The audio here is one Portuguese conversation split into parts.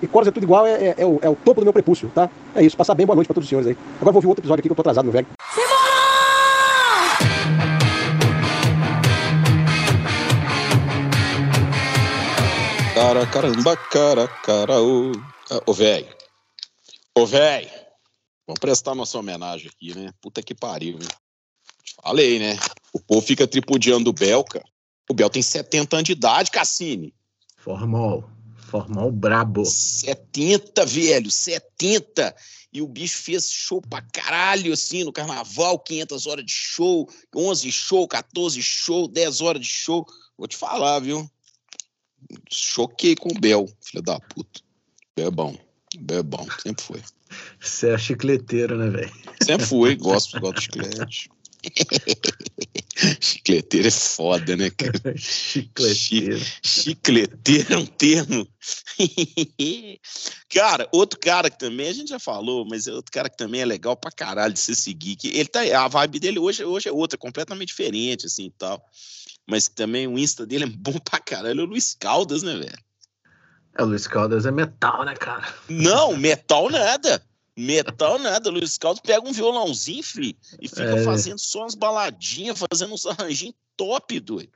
E Coras é tudo igual, é, é, é, o, é o topo do meu prepúcio, tá? É isso, passar bem, boa noite pra todos os senhores aí. Agora vou ouvir outro episódio aqui que eu tô atrasado, meu velho. Cara, caramba, cara, cara, ô. Ô, velho. Ô, velho. Vamos prestar nossa homenagem aqui, né? Puta que pariu, hein? Falei, né? O povo fica tripudiando o Bel, cara. O Bel tem 70 anos de idade, Cassini. Formal. Formal brabo. 70, velho, 70. E o bicho fez show pra caralho, assim, no carnaval, 500 horas de show, 11 show, 14 show, 10 horas de show. Vou te falar, viu? Choquei com o Bel, filho da puta. Bel é bom. Bel é bom, sempre foi. Você é chicleteiro, né, velho? Sempre fui, gosto, gosto de chiclete. Chicleteiro é foda, né, cara? Chicleteiro. Chicleteiro é um termo. cara, outro cara que também, a gente já falou, mas é outro cara que também é legal pra caralho de se seguir. Que ele tá, a vibe dele hoje, hoje é outra, completamente diferente, assim e tal. Mas também o Insta dele é bom pra caralho. É o Luiz Caldas, né, velho? É, o Luiz Caldas é metal, né, cara? Não, metal nada. Metal nada, Luiz Caldas pega um violãozinho, fi, e fica é. fazendo só umas baladinhas, fazendo uns arranjinhos top, doido.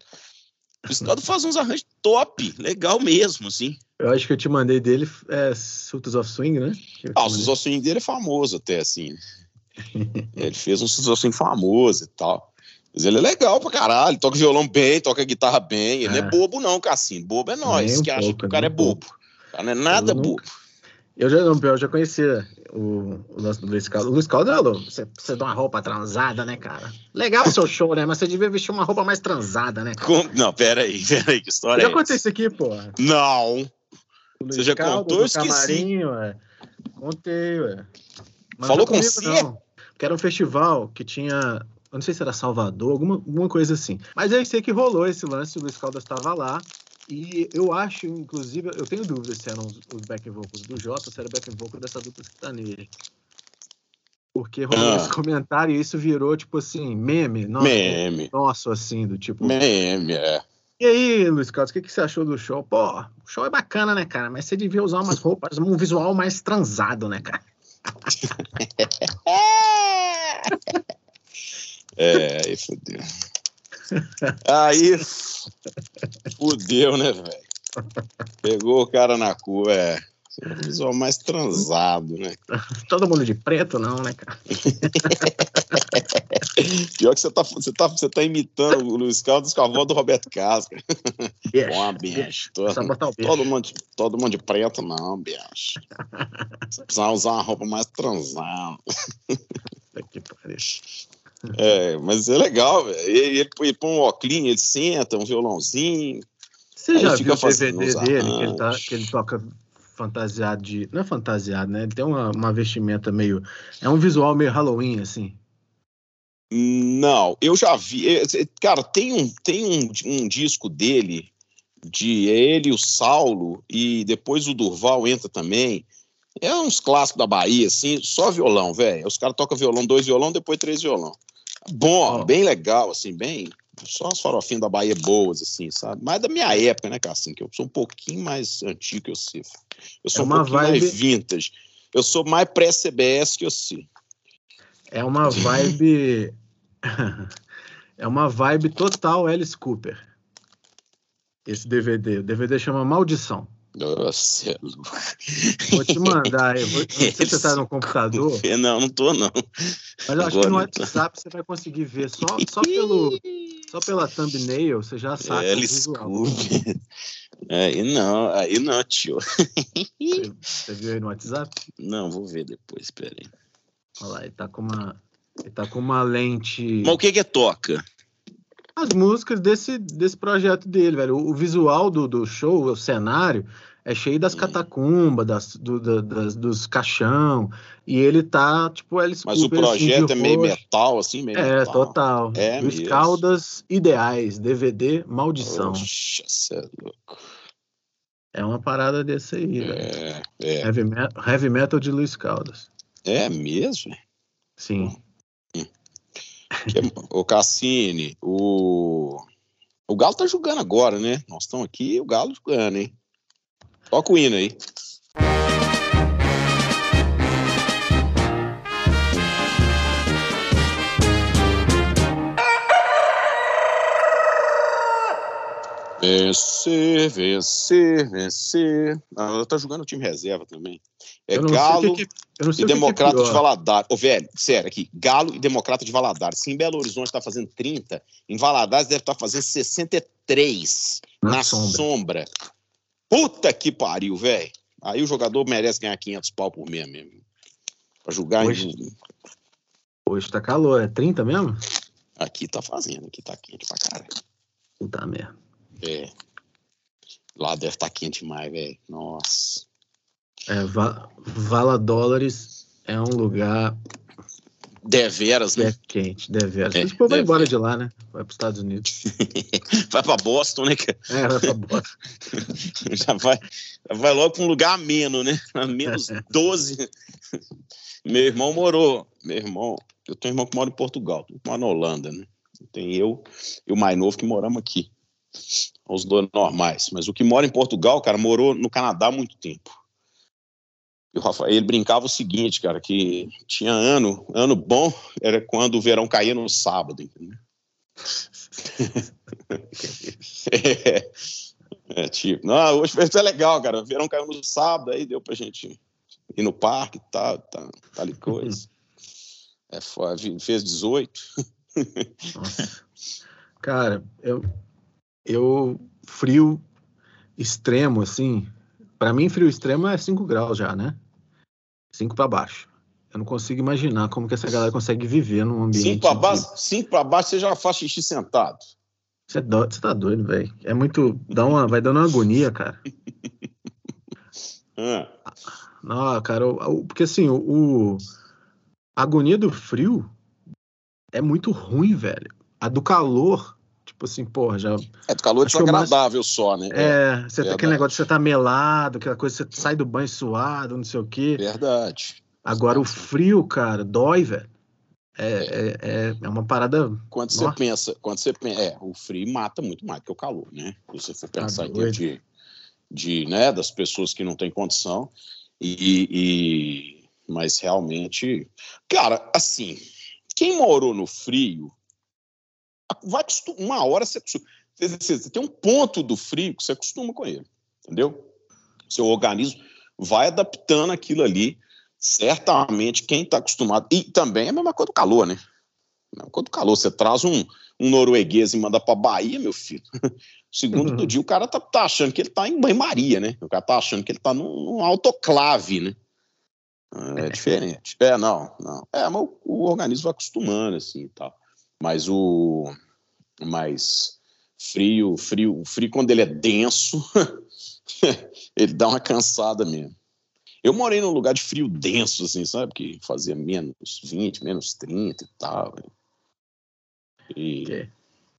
Luiz Caldas faz uns arranjos top, legal mesmo, assim. Eu acho que eu te mandei dele é Sultans of Swing, né? Ah, o Sultans of Swing dele é famoso até, assim. ele fez um Sultans of Swing famoso e tal. Mas ele é legal pra caralho, toca violão bem, toca guitarra bem. Ele é. não é bobo, não, Cassinho. Bobo é nós, um que pouco, acha que o cara é bobo. O cara não é nada bobo. Eu já, não, eu já conhecia o, o lance do Luiz Caldo. O Luiz Caldo, você, você dá uma roupa transada, né, cara? Legal o seu show, né? Mas você devia vestir uma roupa mais transada, né? Com... Não, pera aí, pera aí, que história já é Já contei isso aqui, pô. Não. Você já Caldo, contou? Eu esqueci. Ué. Contei, ué. Mas Falou com você? Não. Que era um festival que tinha eu não sei se era Salvador, alguma, alguma coisa assim. Mas eu sei que rolou esse lance, o Luiz Caldas estava lá. E eu acho, inclusive, eu tenho dúvidas se eram os, os back vocals do Jota ou se era back vocal dessa dupla sertaneja. Porque rolou ah. esse comentário e isso virou, tipo assim, meme. Nossa, meme. Nossa, assim, do tipo. Meme, é. E aí, Luiz Carlos, o que, que você achou do show? Pô, o show é bacana, né, cara? Mas você devia usar umas roupas, um visual mais transado, né, cara? é, aí fodeu. Aí fudeu, né, velho? Pegou o cara na cua, é. Visual mais transado, né? Todo mundo de preto, não, né, cara? Pior que você tá, você, tá, você tá imitando o Luiz Carlos com a voz do Roberto Carlos. Bom, bicho. Todo, todo, mundo, todo mundo de preto, não, bicho. Você precisa usar uma roupa mais transada. Que pariu. É, mas é legal, velho. Ele, ele, ele põe um óculos, ele senta, um violãozinho. Você já viu o DVD dele, que ele, tá, que ele toca fantasiado de. Não é fantasiado, né? Ele tem uma, uma vestimenta meio. É um visual meio Halloween, assim. Não, eu já vi. É, é, cara, tem um, tem um, um disco dele, de ele, o Saulo, e depois o Durval entra também. É uns clássicos da Bahia, assim, só violão, velho. Os caras tocam violão, dois violão, depois três violão. Bom, oh. bem legal, assim, bem. Só as farofinhas da Bahia boas, assim, sabe? Mas da minha época, né, Cassim? Que eu sou um pouquinho mais antigo que eu sei. Eu sou é um pouquinho vibe... mais vintage. Eu sou mais pré-CBS que eu sei. É uma vibe. é uma vibe total Alice Cooper. Esse DVD. O DVD chama Maldição. Nossa, é Vou te mandar. Eu vou, não sei se você está no computador. Não, não tô, não. Mas eu acho Agora que no WhatsApp você vai conseguir ver. Só, só, pelo, só pela thumbnail você já sabe. É, desculpe. Aí não, aí não, tio. Você, você, viu aí no WhatsApp? Não, vou ver depois, espera aí. Olha lá, ele tá com uma, ele tá com uma lente. Mas o que que é toca? as músicas desse, desse projeto dele, velho. O, o visual do, do show, o cenário, é cheio das hum. catacumbas, das, do, das, dos caixão, e ele tá, tipo, Alice Mas o projeto assim, é meio metal, assim, meio É, metal. total. É mesmo. Caldas Ideais, DVD Maldição. Poxa, cê é louco. É uma parada desse aí, é, velho. É. Heavy, metal, heavy metal de Luiz Caldas. É mesmo? Sim. Que é, o Cassini, o. O Galo tá jogando agora, né? Nós estamos aqui o Galo jogando, hein? Toca o hino aí. Vencer, vencer, vencer. Ah, ela tá jogando o time reserva também. É Galo e Democrata que é de Valadares. Ô, velho, sério, aqui. Galo e Democrata de Valadares. Se em Belo Horizonte tá fazendo 30, em Valadares deve estar tá fazendo 63 na, na sombra. sombra. Puta que pariu, velho. Aí o jogador merece ganhar 500 pau por mês mesmo. Pra jogar Hoje- em... Hoje tá calor, é 30 mesmo? Aqui tá fazendo, aqui tá quente pra caralho. Puta merda. É. Lá deve estar quente demais, velho. Nossa. É, Va- Vala Dólares é um lugar Deveras, né? é quente, deveras. É, o povo vai deve- embora de lá, né? Vai pros Estados Unidos. Vai pra Boston, né? cara? É, vai pra Boston. Já vai, já vai logo pra um lugar ameno, né? A menos 12. Meu irmão morou. Meu irmão, eu tenho um irmão que mora em Portugal, mora na Holanda, né? Tem eu e o mais novo que moramos aqui. Os dois normais. Mas o que mora em Portugal, cara, morou no Canadá há muito tempo. E o Rafael, brincava o seguinte, cara, que tinha ano, ano bom era quando o verão caía no sábado, entendeu? É, é, tipo, não, hoje foi até legal, cara. O verão caiu no sábado, aí deu pra gente ir no parque e tal, tá, tal e coisa. É, foi, fez 18. Nossa. Cara, eu, eu frio extremo, assim. Pra mim, frio extremo é 5 graus já, né? 5 pra baixo. Eu não consigo imaginar como que essa galera consegue viver num ambiente. Cinco pra de- baixo, cinco pra baixo, você já faz xixi sentado. Você, é do- você tá doido, velho. É muito. Dá uma, vai dando uma agonia, cara. Ah, Não, cara, o- porque assim, o- a agonia do frio é muito ruim, velho. A do calor, tipo assim, porra, já. É, do calor que o mais- desagradável só, né? É, você tem verdade. aquele negócio de você tá melado, aquela coisa, você sai do banho suado, não sei o quê. Verdade. Agora o frio, cara, dói, velho. É, é, é, é uma parada. Quando você pensa, quando você pensa, é, o frio mata muito mais que o calor, né? Se você for Tá pensar termos de, de, né, das pessoas que não têm condição e, e- mas realmente, cara, assim, quem morou no frio, vai uma hora você. Você, tem um ponto do frio que você acostuma com ele, entendeu? Seu organismo vai adaptando aquilo ali. Certamente, quem está acostumado. E também é a mesma coisa do calor, né? Do calor. Você traz um, um norueguês e manda para Bahia, meu filho. Segundo Uhum. do dia, o cara tá, tá achando que ele tá em banho-maria, né? O cara tá achando que ele tá num, num autoclave, né? Ah, É diferente. É, não, não. É, mas o, o organismo vai acostumando, assim e tal. Mas o. Mas frio, frio, o frio, quando ele é denso, ele dá uma cansada mesmo. Eu morei num lugar de frio denso, assim, sabe? Que fazia menos 20, menos 30 e tal. né? E,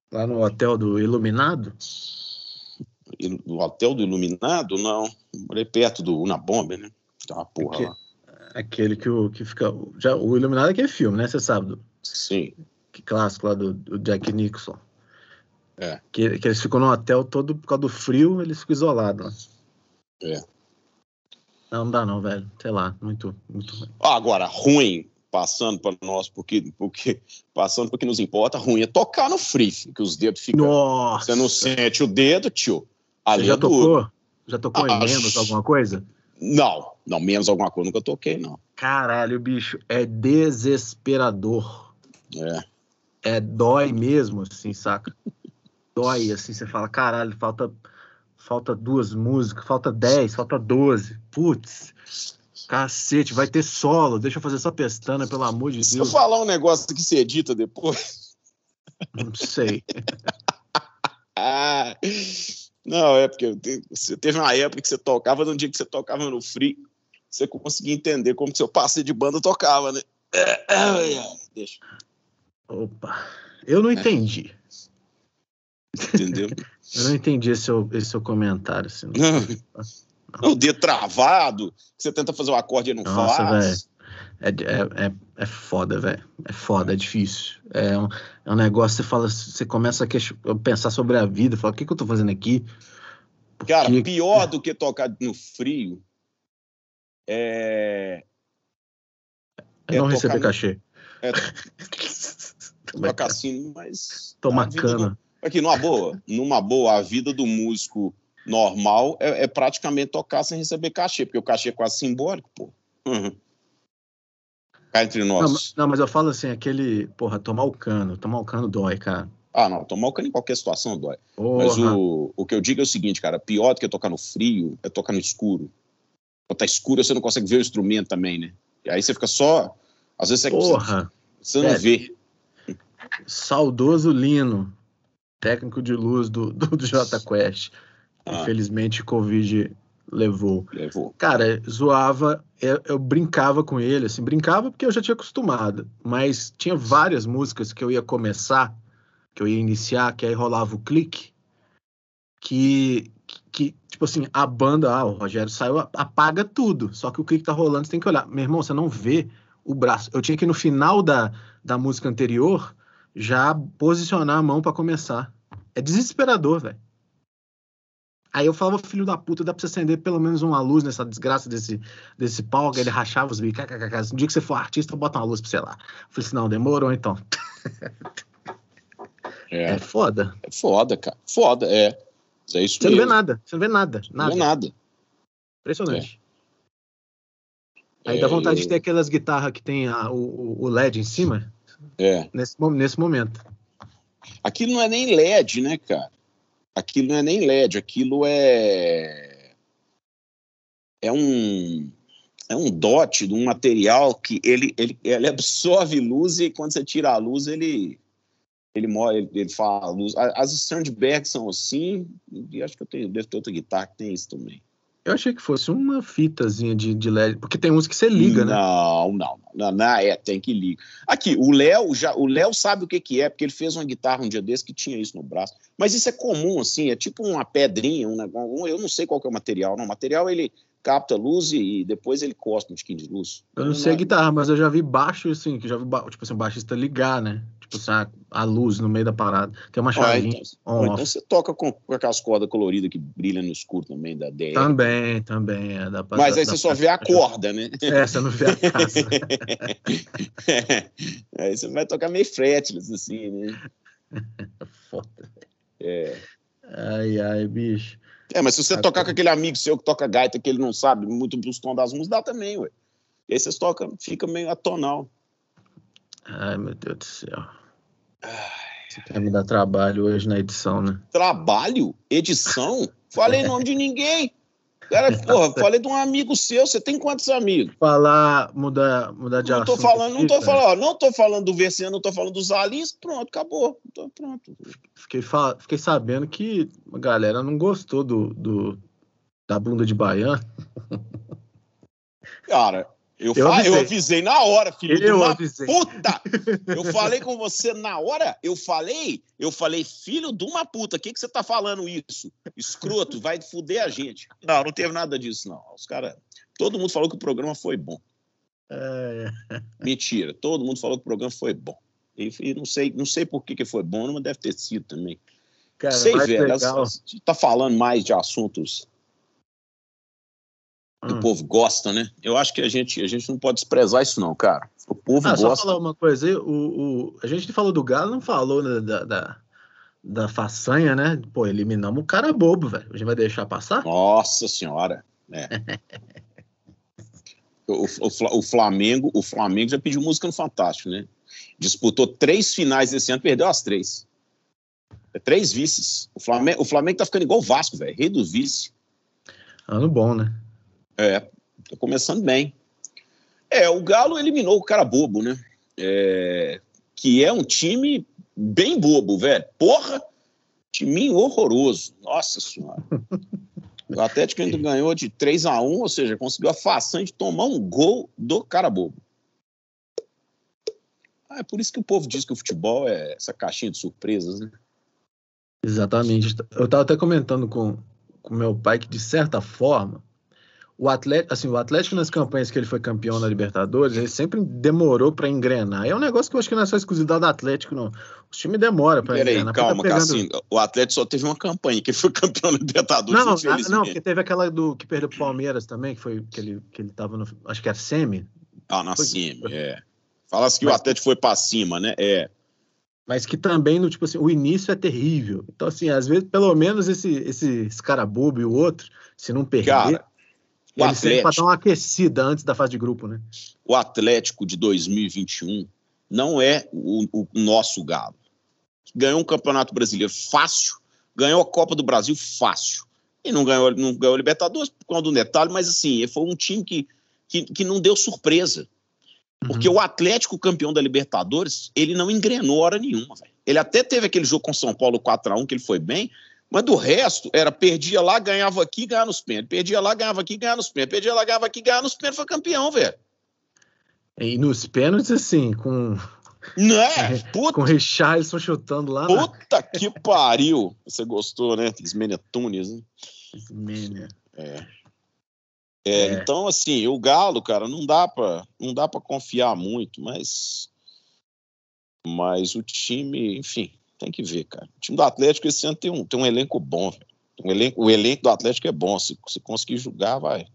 Lá no hotel do Iluminado. no hotel do Iluminado, não. Morei perto do Unabomber, né? Tem uma porra Que- lá. Aquele que, o, que fica. Já, o Iluminado é que é filme, né? Você sabe, Sim. Que clássico lá do, do Jack Nixon. É. Que, que eles ficam no hotel todo por causa do frio, eles ficam isolados lá. É. Não, não dá não, velho. Sei lá, muito, muito ruim. Ah, Agora, ruim, passando para nós, porque, porque passando porque nos importa, ruim é tocar no filho, que os dedos ficam. Nossa! Você não sente o dedo, tio. Você Ali já é duro. tocou? Já tocou Ah, em menos alguma coisa? Não, não, menos alguma coisa, nunca toquei, não. Caralho, bicho, é desesperador. É. É dói mesmo, assim, saca? Dói, assim, você fala, caralho, falta, falta duas músicas, falta dez, falta doze. Putz, cacete, vai ter solo, deixa eu fazer só pestana, pelo amor de Se eu Deus. falar um negócio que você edita depois. Não sei. Ah, não, é porque você teve uma época que você tocava, no dia que você tocava no free, você conseguia entender como que seu parceiro de banda tocava, né? É, é, é, Deixa, Opa, eu não entendi. entendeu? Eu não entendi esse seu, esse seu comentário. Assim. Não. O dedo travado, você tenta fazer o acorde e não Nossa, faz. É, é, é, é foda, velho. É foda, é difícil. É um, é um negócio, você fala, você começa a pensar sobre a vida, fala, o que, que eu tô fazendo aqui? Por Cara, pior do que tocar no frio é, é não é receber tocar no- cachê. é Tomar tocar assim, mas. Tomar cana. não- Aqui, numa boa, numa boa, a vida do músico normal é, é praticamente tocar sem receber cachê, porque o cachê é quase simbólico, pô. Uhum. Cá entre nós. Não, não, mas eu falo assim, aquele, porra, tomar o cano, tomar o cano dói, cara. Ah, não, tomar o cano em qualquer situação dói. Porra. Mas o, o que eu digo é o seguinte, cara, pior do que tocar no frio é tocar no escuro. Quando tá escuro, você não consegue ver o instrumento também, né? E aí você fica só. Às vezes você, Porra, você não É. vê. Saudoso Lino, técnico de luz do, do, do J Quest. Ah. Infelizmente, Covid levou. Levou. Cara, zoava, eu, eu brincava com ele, assim, brincava porque eu já tinha acostumado, mas tinha várias músicas que eu ia começar, que eu ia iniciar, que aí rolava o clique, que, que tipo assim, a banda, ah, o Rogério saiu, apaga tudo, só que o clique tá rolando, você tem que olhar. Meu irmão, você não vê o braço. Eu tinha que ir no final da, da música anterior já posicionar a mão para começar. É desesperador, velho. Aí eu falava, filho da puta, dá pra você acender pelo menos uma luz nessa desgraça desse, desse palco. Aí ele rachava os bicos. Um dia que você for artista, bota uma luz pra você lá. Eu falei assim, não, demorou então. É, É foda. é foda, cara. Foda, é. Mas É isso Você não vê mesmo. nada. Você não vê nada. Não Nada. é nada. Impressionante. Aí É, dá vontade eu- de ter aquelas guitarras que tem a- o, o LED em cima, É. nesse, nesse momento. Aquilo não é nem LED, né, cara? Aquilo não é nem LED, aquilo é. É um. É um dot de um material que ele, ele, ele absorve luz e quando você tira a luz, ele. Ele, morre, ele, ele fala a luz. As Strandberg são assim, e acho que eu tenho, devo ter outra guitarra que tem isso também. Eu achei que fosse uma fitazinha de, de LED, porque tem uns que você liga, né? Não, não, não, não, é, tem que ligar. Aqui, o Léo já, o Léo sabe o que que é, porque ele fez uma guitarra um dia desse que tinha isso no braço. Mas isso é comum, assim, é tipo uma pedrinha, um negócio, eu não sei qual que é o material, não. O material ele capta luz e, e depois ele costa um tiquinho de luz. Eu não sei a guitarra, mas eu já vi baixo, assim, que já vi, ba- tipo assim, baixista ligar, né? Tipo assim, a, luz no meio da parada. Tem uma Ah, chavinha então, ou então off. você toca com, com aquelas cordas coloridas que brilham no escuro também, da DR. Também, também. É, pra, Mas aí você pra- só vê a corda, né? É, você não vê a casa. aí você vai tocar meio fretless, assim, né? Foda. É. Ai, ai, bicho. É, mas se você Ah, tocar com aquele amigo seu que toca gaita que ele não sabe muito dos tons das músicas, dá também, ué. E aí vocês tocam, fica meio atonal. Ai, meu Deus do céu. Você quer me dar trabalho hoje na edição, né? Trabalho? Edição? Falei nome de ninguém. Cara, porra, falei de um amigo seu. Você tem quantos amigos? Falar, mudar, mudar de Não tô assunto. falando, não tô falando, não tô falando do Versiano, não tô falando dos Alins, pronto, acabou. Tô, pronto. Fiquei, fiquei sabendo que a galera não gostou do, do- da bunda de baiano. Cara, eu, Eu fa- eu avisei. avisei na hora, filho de Eu uma avisei. puta! Eu falei com você na hora, eu falei, eu falei, filho de uma puta, o que, que você tá falando isso? Escroto, vai fuder a gente. Não, não teve nada disso, não. Os caras. Todo mundo falou que o programa foi bom. É, Mentira, todo mundo falou que o programa foi bom. E, e não sei, não sei por que, que foi bom, mas deve ter sido também. cara, sei, velho. legal. A gente tá falando mais de assuntos que Hum. o povo gosta, né? Eu acho que a gente, a gente não pode desprezar isso, não, cara. O povo Ah, só gosta. falar uma coisa aí, o, o- a gente falou do Galo, não falou né, da, da, da façanha, né? Pô, eliminamos o cara bobo, velho. A gente vai deixar passar? Nossa senhora. É. o, o, o Flamengo, o Flamengo já pediu música no Fantástico, né? Disputou três finais esse ano, perdeu as três. É três vices. O Flamengo, o Flamengo tá ficando igual o Vasco, velho. Rei dos vices. Ano bom, né? É, tá começando bem. É, o Galo eliminou o cara bobo, né? É, que é um time bem bobo, velho. Porra, timinho horroroso. Nossa senhora. O Atlético ainda ganhou de 3 a 1 ou seja, conseguiu a façanha de tomar um gol do cara bobo. Ah, é por isso que o povo diz que o futebol é essa caixinha de surpresas, né? Exatamente. Eu tava até comentando com com meu pai que, de certa forma, o Atlético, assim, o Atlético nas campanhas que ele foi campeão na Libertadores, ele sempre demorou para engrenar. É um negócio que eu acho que não é só exclusividade do Atlético, não. Os times demoram para engrenar. tá calma, pegando- Cassinho. O Atlético só teve uma campanha, que foi campeão da Libertadores, Não, infelizmente. não, porque teve aquela do que perdeu pro Palmeiras também, que foi que ele, que ele tava no. Acho que era semi. Ah, na Foi- cima, é. Fala-se que o Mas- Atlético foi pra cima, né? É. Mas que também, no, tipo assim, o início é terrível. Então, assim, às vezes, pelo menos esse, esse escarabubo e o outro, se não perder, Cara, o ele Atlético, dar uma aquecida antes da fase de grupo, né? o Atlético de 2021 não é o, o nosso galo. Ganhou um campeonato brasileiro fácil, ganhou a Copa do Brasil fácil. E não ganhou, não ganhou a Libertadores por conta do detalhe, mas assim, foi um time que, que, que não deu surpresa. Porque Uhum. o Atlético, campeão da Libertadores, ele não engrenou hora nenhuma. velho. Ele até teve aquele jogo com São Paulo 4x1 que ele foi bem, mas do resto, era perdia lá, ganhava aqui, ganhava nos pênaltis. Perdia lá, ganhava aqui, ganhava nos pênaltis. Perdia lá, ganhava aqui, ganhava nos pênaltis. Foi campeão, velho. E nos pênaltis, assim, com, Não é? Puta, com o Richarlison chutando lá na... puta que pariu. Você gostou, né? Ismênia Tunes, né? Mania. É, É. Então, assim, o Galo, cara, não dá pra, não dá pra confiar muito, mas, mas o time, enfim, tem que ver, cara. O time do Atlético esse ano tem um, tem um elenco bom, velho. Um elenco, o elenco do Atlético é bom. Se, se conseguir jogar, vai,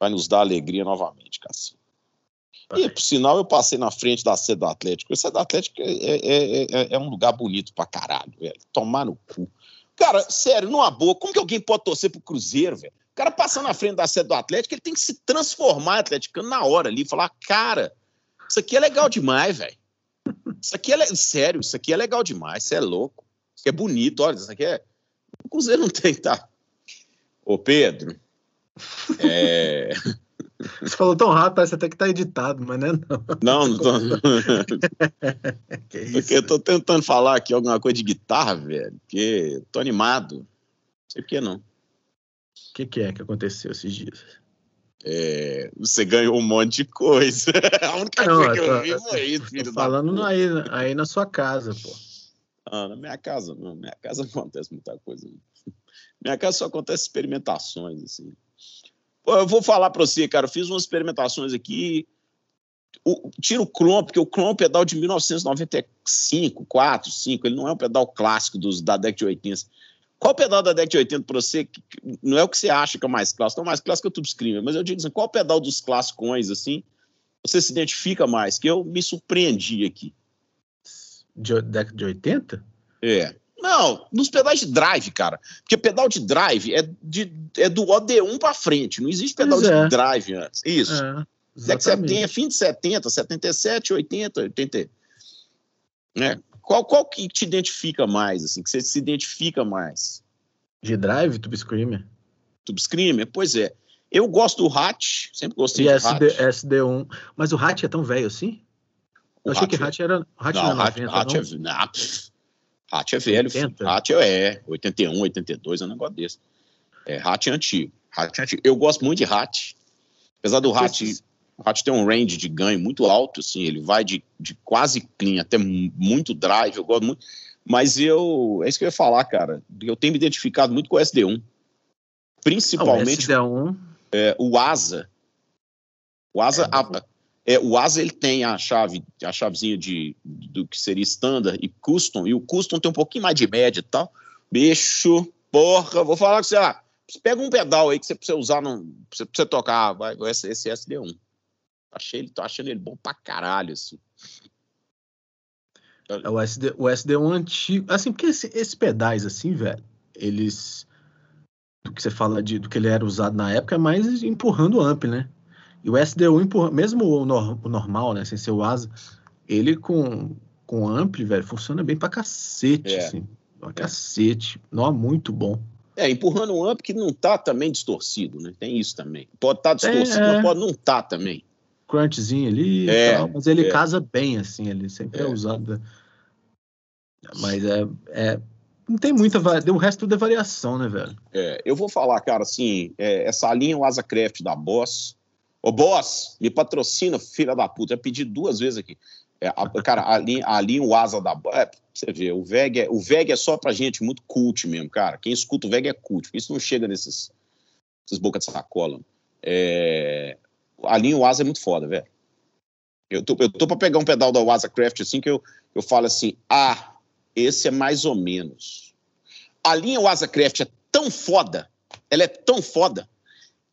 vai nos dar alegria novamente, Cassi. E, por sinal, eu passei na frente da sede do Atlético. A sede do Atlético é, é, é, é um lugar bonito pra caralho, velho. Tomar no cu. Cara, sério, numa boa, como que alguém pode torcer pro Cruzeiro, velho? O cara passando na frente da sede do Atlético, ele tem que se transformar em atleticano na hora ali, falar, cara, isso aqui é legal demais, velho. Isso aqui é sério, isso aqui é legal demais, isso é louco. Isso aqui é bonito, olha, isso aqui é. O Cruzeiro não tem, tá? Ô, Pedro. É. Você falou tão rápido, parece até que tá editado, mas não é não. Não, não tô. Que isso? Porque eu tô tentando falar aqui alguma coisa de guitarra, velho, porque tô animado. Não sei por que não. O que, que é que aconteceu esses dias? É, você ganhou um monte de coisa. A única Não, coisa que eu eu- vi foi isso, filho da falando puta. aí, aí na sua casa, pô. Ah, na minha casa, não. Minha casa não acontece muita coisa. não. Minha casa só acontece experimentações, assim. Pô, eu vou falar pra você, cara. Eu fiz umas experimentações aqui. O, tira o Clon, porque o Clon é um pedal de 1995, 4, 5. Ele não é um pedal clássico dos, da década de 80. Qual pedal da década de 80 pra você? que- que- não é o que você acha que é o mais clássico. Não, o mais clássico é o Tube Screamer. Mas eu digo assim, qual pedal dos classicões, assim, você se identifica mais? Que eu me surpreendi aqui. De, década de 80? É. Não, nos pedais de drive, cara. Porque pedal de drive é, de, é do OD1 pra frente. Não existe pedal Pois de é. drive antes. Isso. É, Década de exatamente. 70, fim de 70, 77, 80, 80. Né? Qual, qual que te identifica mais, assim, que você se identifica mais? De drive, Tube Screamer? Tube Screamer? Pois é. Eu gosto do Hatch, sempre gostei E do SD, Hatch. SD1. Mas o Hatch é tão velho assim? O Eu achei que Hatch é- era. Hatch Não, não, Hatch, é 90, Hatch não? é, não, pff, Hatch é velho. filho. 80? Hatch é 81, 82, é um negócio desse. É, Hatch é antigo. Hatch é antigo. Eu gosto muito de Hatch. Apesar do Hatch, o Hatch tem um range de ganho muito alto, assim, ele vai de, de quase clean até mu- muito drive, eu gosto muito. Mas eu, é isso que eu ia falar, cara. Eu tenho me identificado muito com o SD1. Ah, o Principalmente SD1. é, o Asa. O Asa, É, a- é, o Asa ele tem a chave, a chavezinha de, do que seria standard e custom, e o custom tem um pouquinho mais de média e tal. Bicho, porra, vou falar com você, ah, você pega um pedal aí que você precisa usar, no, você, você tocar, vai esse, esse SD1. Achei ele, tô achando ele bom pra caralho, assim. É o, SD, o SD1 antigo. Assim, porque esse- esses pedais, assim, velho, eles. Do que você fala de, do que ele era usado na época, é mais empurrando o amp, né? E o SD1 empurra, mesmo o, nor- o normal, né? Sem ser o asa, ele com, com amp, velho, funciona bem pra cacete, É. assim. Pra cacete. Não, muito bom. É, empurrando um amp que não tá também distorcido, né? Tem isso também. Pode estar Tem, distorcido, é. mas pode não tá também. Crunchzinho ali É, tal, mas ele é. casa bem, assim, ele sempre é, É. usado. Mas é, é. Não tem muita. O resto tudo é variação, né, velho? É, eu vou falar, cara, assim, é, essa linha o Asacraft da Boss. Ô, Boss, me patrocina, filha da puta. Já pedi duas vezes aqui. É, a- cara, a linha, a linha o Asa da Boss. É, você vê, o VEG, é, o VEG é só pra gente muito cult mesmo, cara. Quem escuta o VEG é cult. Isso não chega nesses, nesses bocas de sacola. É, a linha o Asa é muito foda, velho. Eu tô, eu tô pra pegar um pedal da Wasacraft assim que eu, eu falo assim: ah, esse é mais ou menos. A linha Wasacraft é tão foda, ela é tão foda,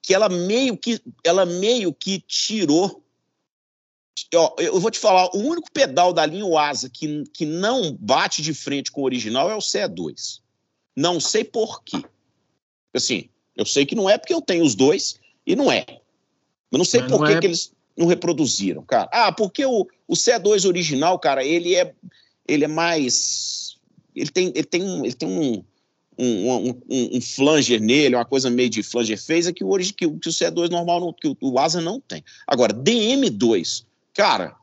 que ela meio que, ela meio que tirou Ó, eu vou te falar, o único pedal da linha Asa que, que não bate de frente com o original é o CE2. Não sei por quê. Assim, eu sei que não é porque eu tenho os dois e não é. Eu não sei Mas por não que, é... que eles não reproduziram, cara. Ah, porque o, o C2 original, cara, ele é, ele é mais. Ele tem, ele tem, ele tem um, um, um, um, flanger nele, uma coisa meio de flanger é que o, que, o, que o C2 normal, não, que o, o Asa não tem. Agora, DM2, cara,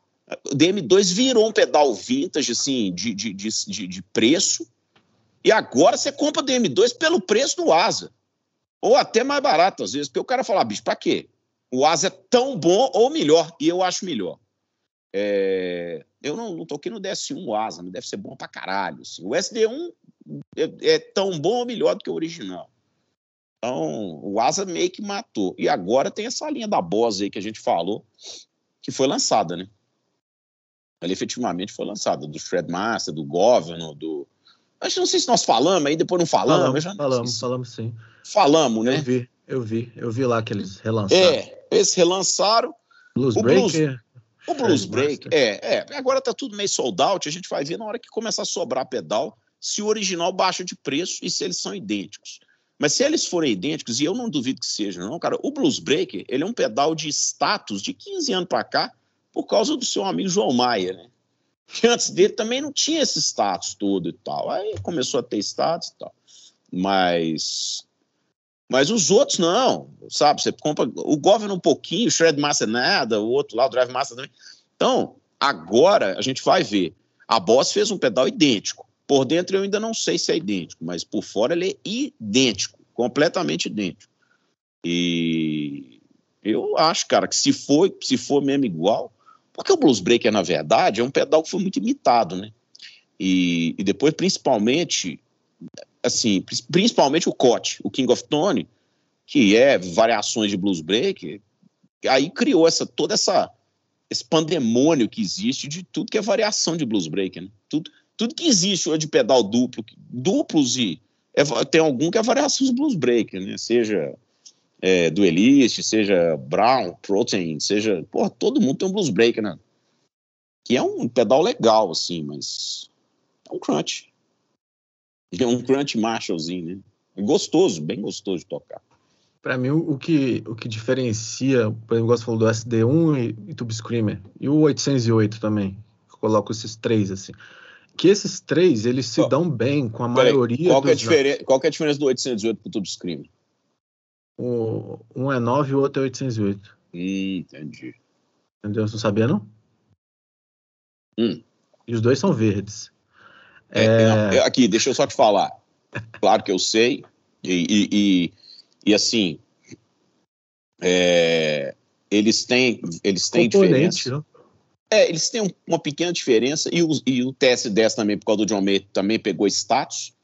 o DM2 virou um pedal vintage, assim, de, de, de, de preço, e agora você compra o DM2 pelo preço do Asa. Ou até mais barato, às vezes, porque o cara fala, ah, bicho, pra quê? O Asa é tão bom ou melhor, e eu acho melhor. É... Eu não, não toquei no DS1 o Asa, mas deve ser bom pra caralho. Assim. O SD1 é, é, tão bom ou melhor do que o original. Então, o Asa meio que matou. E agora tem essa linha da Boss aí que a gente falou, que foi lançada, né? Ela efetivamente foi lançada, do Shredmaster, do Governor, do. Acho não sei se nós falamos aí, depois não falamos. Falamos, já falamos, falamos sim. Falamos, né? Eu vi, eu vi, eu vi lá que eles relançaram. É, eles relançaram. Blues o Breaker. Blues, o Blues Break, é, é. Agora tá tudo meio sold out, a gente vai ver na hora que começar a sobrar pedal se o original baixa de preço e se eles são idênticos. Mas se eles forem idênticos, e eu não duvido que sejam, não, cara, o Blues Breaker, ele é um pedal de status de 15 anos para cá, por causa do seu amigo João Maia, né? Que antes dele também não tinha esse status todo e tal. Aí começou a ter status e tal. Mas mas os outros não, sabe? Você compra o Governor um pouquinho, o Shred Master nada, o outro lá, o Drive Master também. Então, agora a gente vai ver. A Boss fez um pedal idêntico. Por dentro eu ainda não sei se é idêntico, mas por fora ele é idêntico, completamente idêntico. E eu acho, cara, que se for, se for mesmo igual, porque o Blues Breaker, na verdade, é um pedal que foi muito imitado, né? E, e depois, principalmente, assim, principalmente o Cote, o King of Tone, que é variações de blues break, aí criou essa toda essa esse pandemônio que existe de tudo que é variação de blues break, né? Tudo, tudo que existe hoje de pedal duplo, duplos e é, tem algum que é variação de blues break, né? Seja é, duelist, seja Brown, Protein, seja, porra, todo mundo tem um blues break, né? Que é um pedal legal assim, mas é um crunch. É um crunch Marshallzinho, né? Gostoso, bem gostoso de tocar. Para mim, o que, o que diferencia, por exemplo, você falou do SD1 e, e Tube Screamer, e o 808 também, eu coloco esses três assim, que esses três, eles se oh, dão bem com a maioria qual, dos... é qual é a diferença do 808 pro Tube Screamer? O, um é 9 e o outro é 808. Hum, entendi. Entendeu? Você não sabia, não? Hum. E os dois são verdes. É, é... Não, aqui, deixa eu só te falar. Claro que eu sei, e, e, e, e assim, é, eles têm, eles têm diferença. Não? É, eles têm uma pequena diferença, e o, e o TS10 também, por causa do John May, também pegou status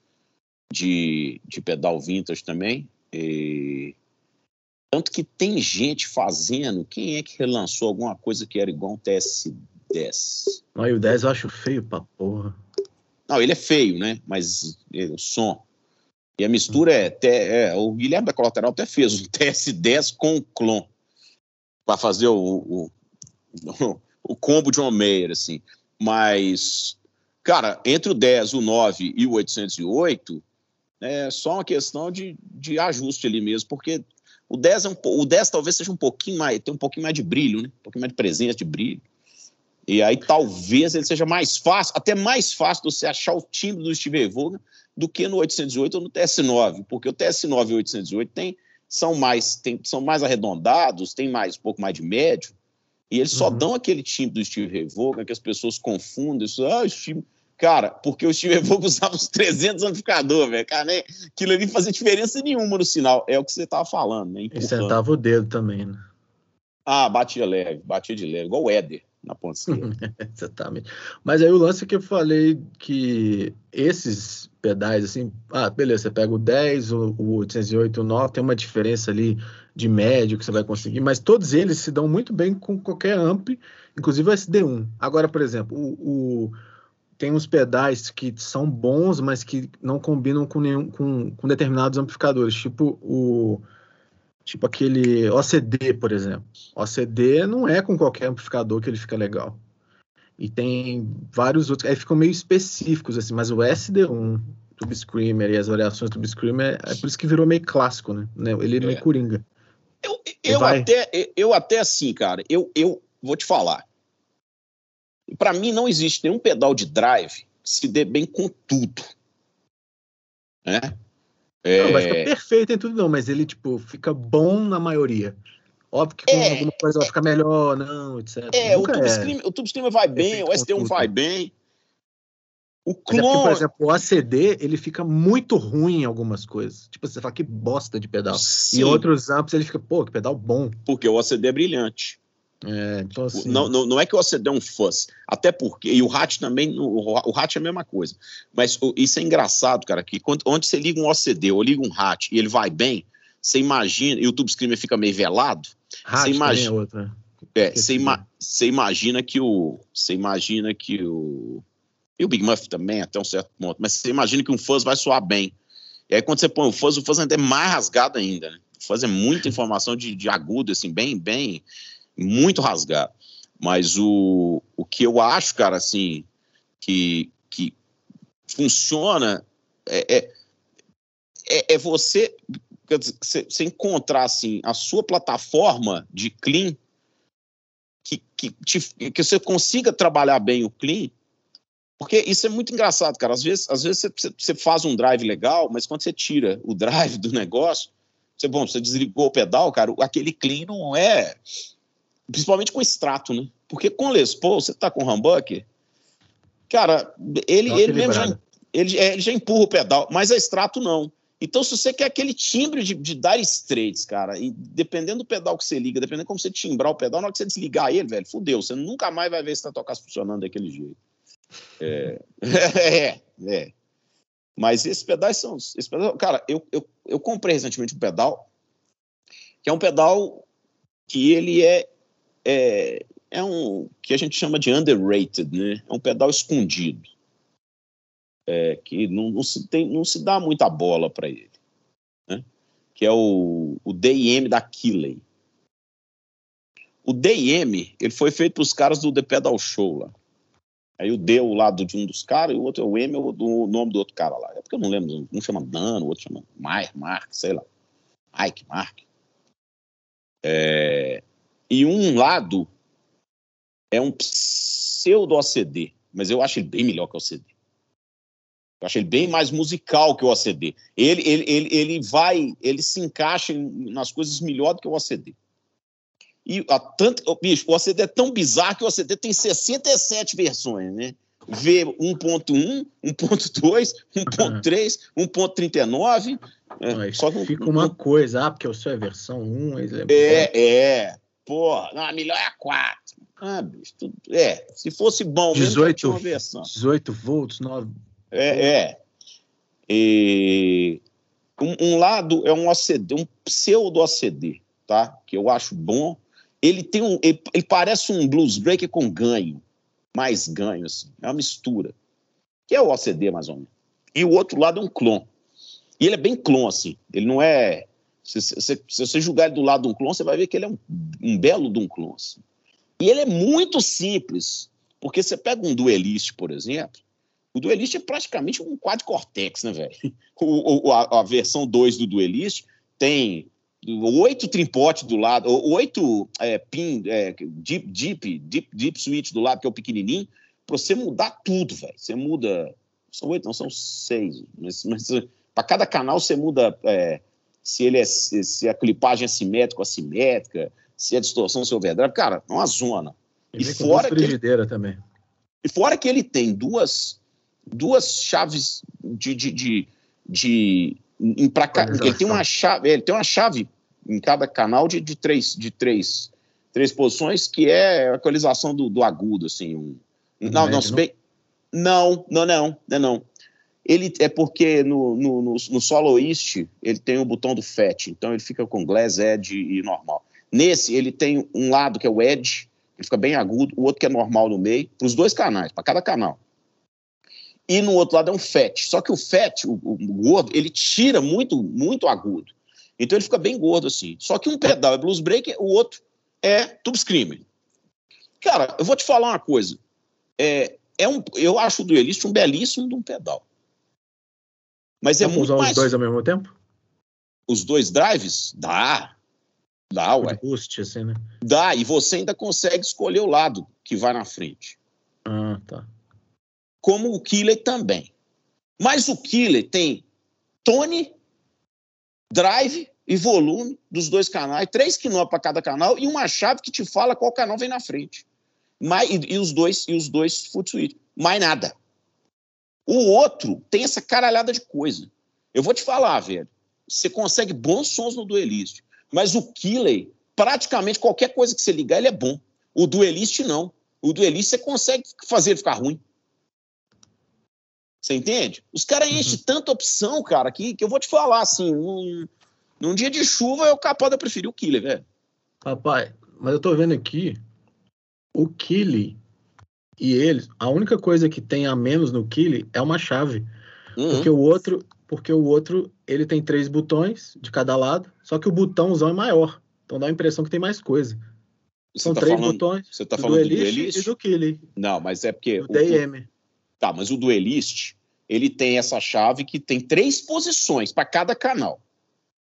de, de pedal vintage também. E... Tanto que tem gente fazendo. Quem é que relançou alguma coisa que era igual um TS10? Aí o 10 eu acho feio pra porra. Não, ele é feio, né? Mas ele, o som. E a mistura é, até, é, O Guilherme da Colateral até fez um TS10 com clon para fazer o, o, o, o combo de John Mayer, assim. Mas, cara, entre o 10, o 9 e o 808, é só uma questão de, de ajuste ali mesmo, porque o 10, é um, o 10 talvez seja um pouquinho mais, tem um pouquinho mais de brilho, né? Um pouquinho mais de presença, de brilho. E aí talvez ele seja mais fácil, até mais fácil você achar o timbre do Steve Vaughan do que no 808 ou no TS9, porque o TS9 e o 808 tem, são, mais, tem, são mais arredondados, tem mais, um pouco mais de médio, e eles só uhum. dão aquele timbre do Steve Vaughan que as pessoas confundem, isso, ah, Steve... Cara, porque o Steve Vaughan usava uns 300 amplificadores, velho, cara, né? aquilo ali fazia diferença nenhuma no sinal, é o que você tava falando, né? E sentava o dedo também, né? Ah, batia leve, batia de leve, igual o Éder na ponta esquerda. Exatamente. Mas aí o lance que eu falei que esses pedais, assim, ah, beleza, você pega o 10, o, o 808, o 9, tem uma diferença ali de médio que você vai conseguir, mas todos eles se dão muito bem com qualquer amp, inclusive o SD1. Agora, por exemplo, o, o tem uns pedais que são bons, mas que não combinam com, nenhum, com, com determinados amplificadores, tipo o Tipo aquele OCD, por exemplo. OCD não é com qualquer amplificador que ele fica legal. E tem vários outros, aí ficam meio específicos, assim, mas o SD1, Tube Screamer e as variações do Tube Screamer, é por isso que virou meio clássico, né? Ele é meio coringa. Eu, eu até, eu até assim, cara, eu, eu vou te falar. Para mim não existe nenhum pedal de drive que se dê bem com tudo. Né? Não, vai ficar perfeito em tudo, não, mas ele, tipo, fica bom na maioria. Óbvio que é, alguma coisa vai ficar melhor, não, etc. É, Nunca o Tube, é. Screamer, o Tube vai bem, o SD1 vai bem. O clone... É porque, por exemplo, o ACD, ele fica muito ruim em algumas coisas. Tipo, você fala que bosta de pedal. Sim. E outros amplos ele fica, pô, que pedal bom. Porque o ACD é brilhante. É, então assim... não, não, não é que o ACD é um fuzz, até porque, e o RAT também, o, o RAT é a mesma coisa, mas o, isso é engraçado, cara, que quando, onde você liga um OCD ou liga um RAT e ele vai bem, você imagina, e o Tube Screamer fica meio velado, você imagina, é outra. É, você, ima, você imagina que o, você imagina que o, e o Big Muff também, até um certo ponto, mas você imagina que um fuzz vai soar bem, e aí quando você põe o fuzz, o fuzz ainda é mais rasgado ainda, né? O fuzz é muita informação de, de agudo, assim, bem, bem, muito rasgado. Mas o, o que eu acho, cara, assim, que, que funciona é, é, é, é você, você encontrar, assim, a sua plataforma de clean que, que, te, que você consiga trabalhar bem o clean, porque isso é muito engraçado, cara. Às vezes, às vezes você, você faz um drive legal, mas quando você tira o drive do negócio, você, bom, você desligou o pedal, cara, aquele clean não é principalmente com extrato, né? Porque com Les Paul, você tá com o humbucker, cara, ele, ele mesmo já, ele, é, ele já empurra o pedal, mas a extrato não. Então, se você quer aquele timbre de, de dar straights, cara, e dependendo do pedal que você liga, dependendo de como você timbrar o pedal, na hora que você desligar ele, velho, fudeu, você nunca mais vai ver se tá tocando funcionando daquele jeito. É, é, é. Mas esses pedais são. Esse pedal, cara, eu, eu, eu comprei recentemente um pedal, que é um pedal que ele é é, é um que a gente chama de underrated, né? É um pedal escondido. É, que não, não, se tem, não se dá muita bola para ele. Né? Que é o, o DIM da Killey. O DIM, ele foi feito os caras do The Pedal Show lá. Aí o D é o lado de um dos caras e o outro é o M, é o, do, nome do outro cara lá. É porque eu não lembro, um chama Dano, o outro chama Maier, Mark, sei lá. Ike, Mark. É, e um lado é um pseudo OCD, mas eu acho ele bem melhor que o OCD. Eu acho ele bem mais musical que o OCD. Ele, ele, ele, ele vai, ele se encaixa nas coisas melhor do que o OCD. E a tanto, bicho, o OCD é tão bizarro que o OCD tem 67 versões, né? V 1.1, 1.2, 1.3, 1.39. É, só que fica uma coisa, ah, porque o seu é versão 1, é, é, é. Porra, não, a melhor é a 4. Ah, bicho, tudo, é, se fosse bom 18, mesmo, versão. 18 volts, 9. É, é. E um, um, lado é um OCD, um pseudo OCD, tá? Que eu acho bom. Ele tem um, ele, ele parece um blues breaker com ganho, mais ganho assim, é uma mistura. Que é o OCD mais ou menos. E o outro lado é um clon. E ele é bem clon assim. Ele não é se, se, se, você julgar ele do lado de um clone, você vai ver que ele é um, um belo de um clone. Assim. E ele é muito simples, porque você pega um duelist, por exemplo, o duelist é praticamente um quad-cortex, né, velho? A, a, versão 2 do duelist tem oito trimpotes do lado, oito é, pin, é, deep, deep, deep, deep switch do lado, que é o pequenininho, para você mudar tudo, velho. Você muda, são oito, não, são seis, mas, mas para cada canal você muda é, se ele é se a clipagem é simétrica ou assimétrica, se a distorção se overdrive, cara, é uma zona. E, fora que ele, também. E fora que ele tem duas duas chaves de de, de, de em pra, ele tem uma chave, ele tem uma chave em cada canal de, de três de três três posições que é a equalização do, do agudo assim, um, não, não, não, não, não, não, não, não. Ele é porque no, no, no, no ele tem o botão do FET, então ele fica com glass, edge e normal. Nesse ele tem um lado que é o edge, que fica bem agudo, o outro que é normal no meio, para os dois canais, para cada canal. E no outro lado é um FET. Só que o FET, o, o gordo, ele tira muito, muito agudo. Então ele fica bem gordo assim. Só que um pedal é blues breaker, o outro é tube screamer. Cara, eu vou te falar uma coisa. É, é um, eu acho o duelista um belíssimo de um pedal. Mas é Dá muito usar mais. os dois ao mesmo tempo? Os dois drives? Dá. Dá, ué. De boost, assim, né? Dá. E você ainda consegue escolher o lado que vai na frente. Ah, tá. Como o Killer também. Mas o Killer tem tone, drive e volume dos dois canais, três quinó para cada canal e uma chave que te fala qual canal vem na frente. Mais, e, e os dois e os dois foot switch. Mais nada. O outro tem essa caralhada de coisa. Eu vou te falar, velho. Você consegue bons sons no Duelist, mas o Killer, praticamente qualquer coisa que você ligar, ele é bom. O Duelist não. O Duelist você consegue fazer ele ficar ruim. Você entende? Os caras enchem tanta opção, cara, que, que eu vou te falar, assim, num, num dia de chuva eu capaz de preferir o Killer, velho. Papai, mas eu tô vendo aqui o Kili e eles, a única coisa que tem a menos no Kili é uma chave, Uhum. porque o outro, porque o outro, ele tem três botões de cada lado, só que o botãozão é maior. Então dá a impressão que tem mais coisa. Você São tá três falando, botões você tá do falando do Duelist Duelist? e do Kili, Não, mas é porque. do o- DM. Tá, mas o Duelist, ele tem essa chave que tem três posições para cada canal.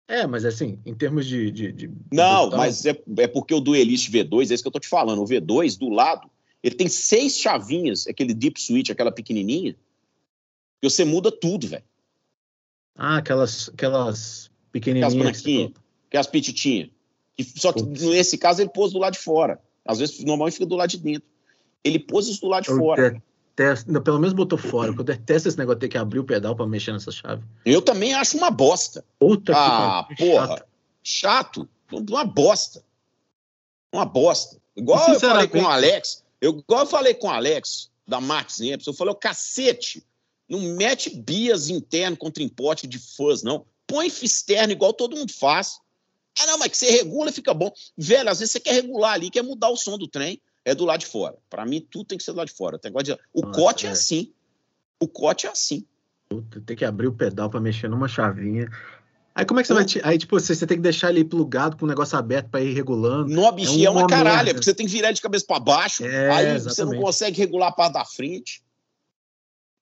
É, mas assim, em termos de. de, de Não, botão, mas é, é porque o Duelist V2, é isso que eu tô te falando. O V2, do lado, ele tem seis chavinhas, aquele deep switch, aquela pequenininha, e você muda tudo, velho. Ah, aquelas, aquelas Aquelas pequenininhas. que você branquinhas, que é as petitinhas. E Só que Putz. nesse caso ele pôs do lado de fora. Às vezes, normalmente fica do lado de dentro. Ele pôs isso do lado de Eu fora. detesto, não, pelo menos botou fora, porque eu detesto esse negócio de ter que abrir o pedal pra mexer nessa chave. Eu também acho uma bosta. Puta Ah, que porra. chato. Chato. Uma bosta. Uma bosta. Igual eu falei com o Alex, eu, igual eu falei com o Alex, da Max Epson, eu falei, o cacete, não mete bias interno com trimpote de fãs, não. Põe externo igual todo mundo faz. Ah, não, mas que você regula e fica bom. Velho, às vezes você quer regular ali, quer mudar o som do trem, é do lado de fora. Pra mim, tudo tem que ser do lado de fora. Tem de- O Nossa, cote é é. assim. O cote é assim. Puta, tem que abrir o pedal pra mexer numa chavinha. Aí como é que você vai. Aí, tipo, você, você tem que deixar ele plugado com o negócio aberto pra ir regulando. Nó, bichinho, é, uma uma caralha, merda. porque você tem que virar ele de cabeça pra baixo, É, aí você não exatamente. consegue regular a parte da frente.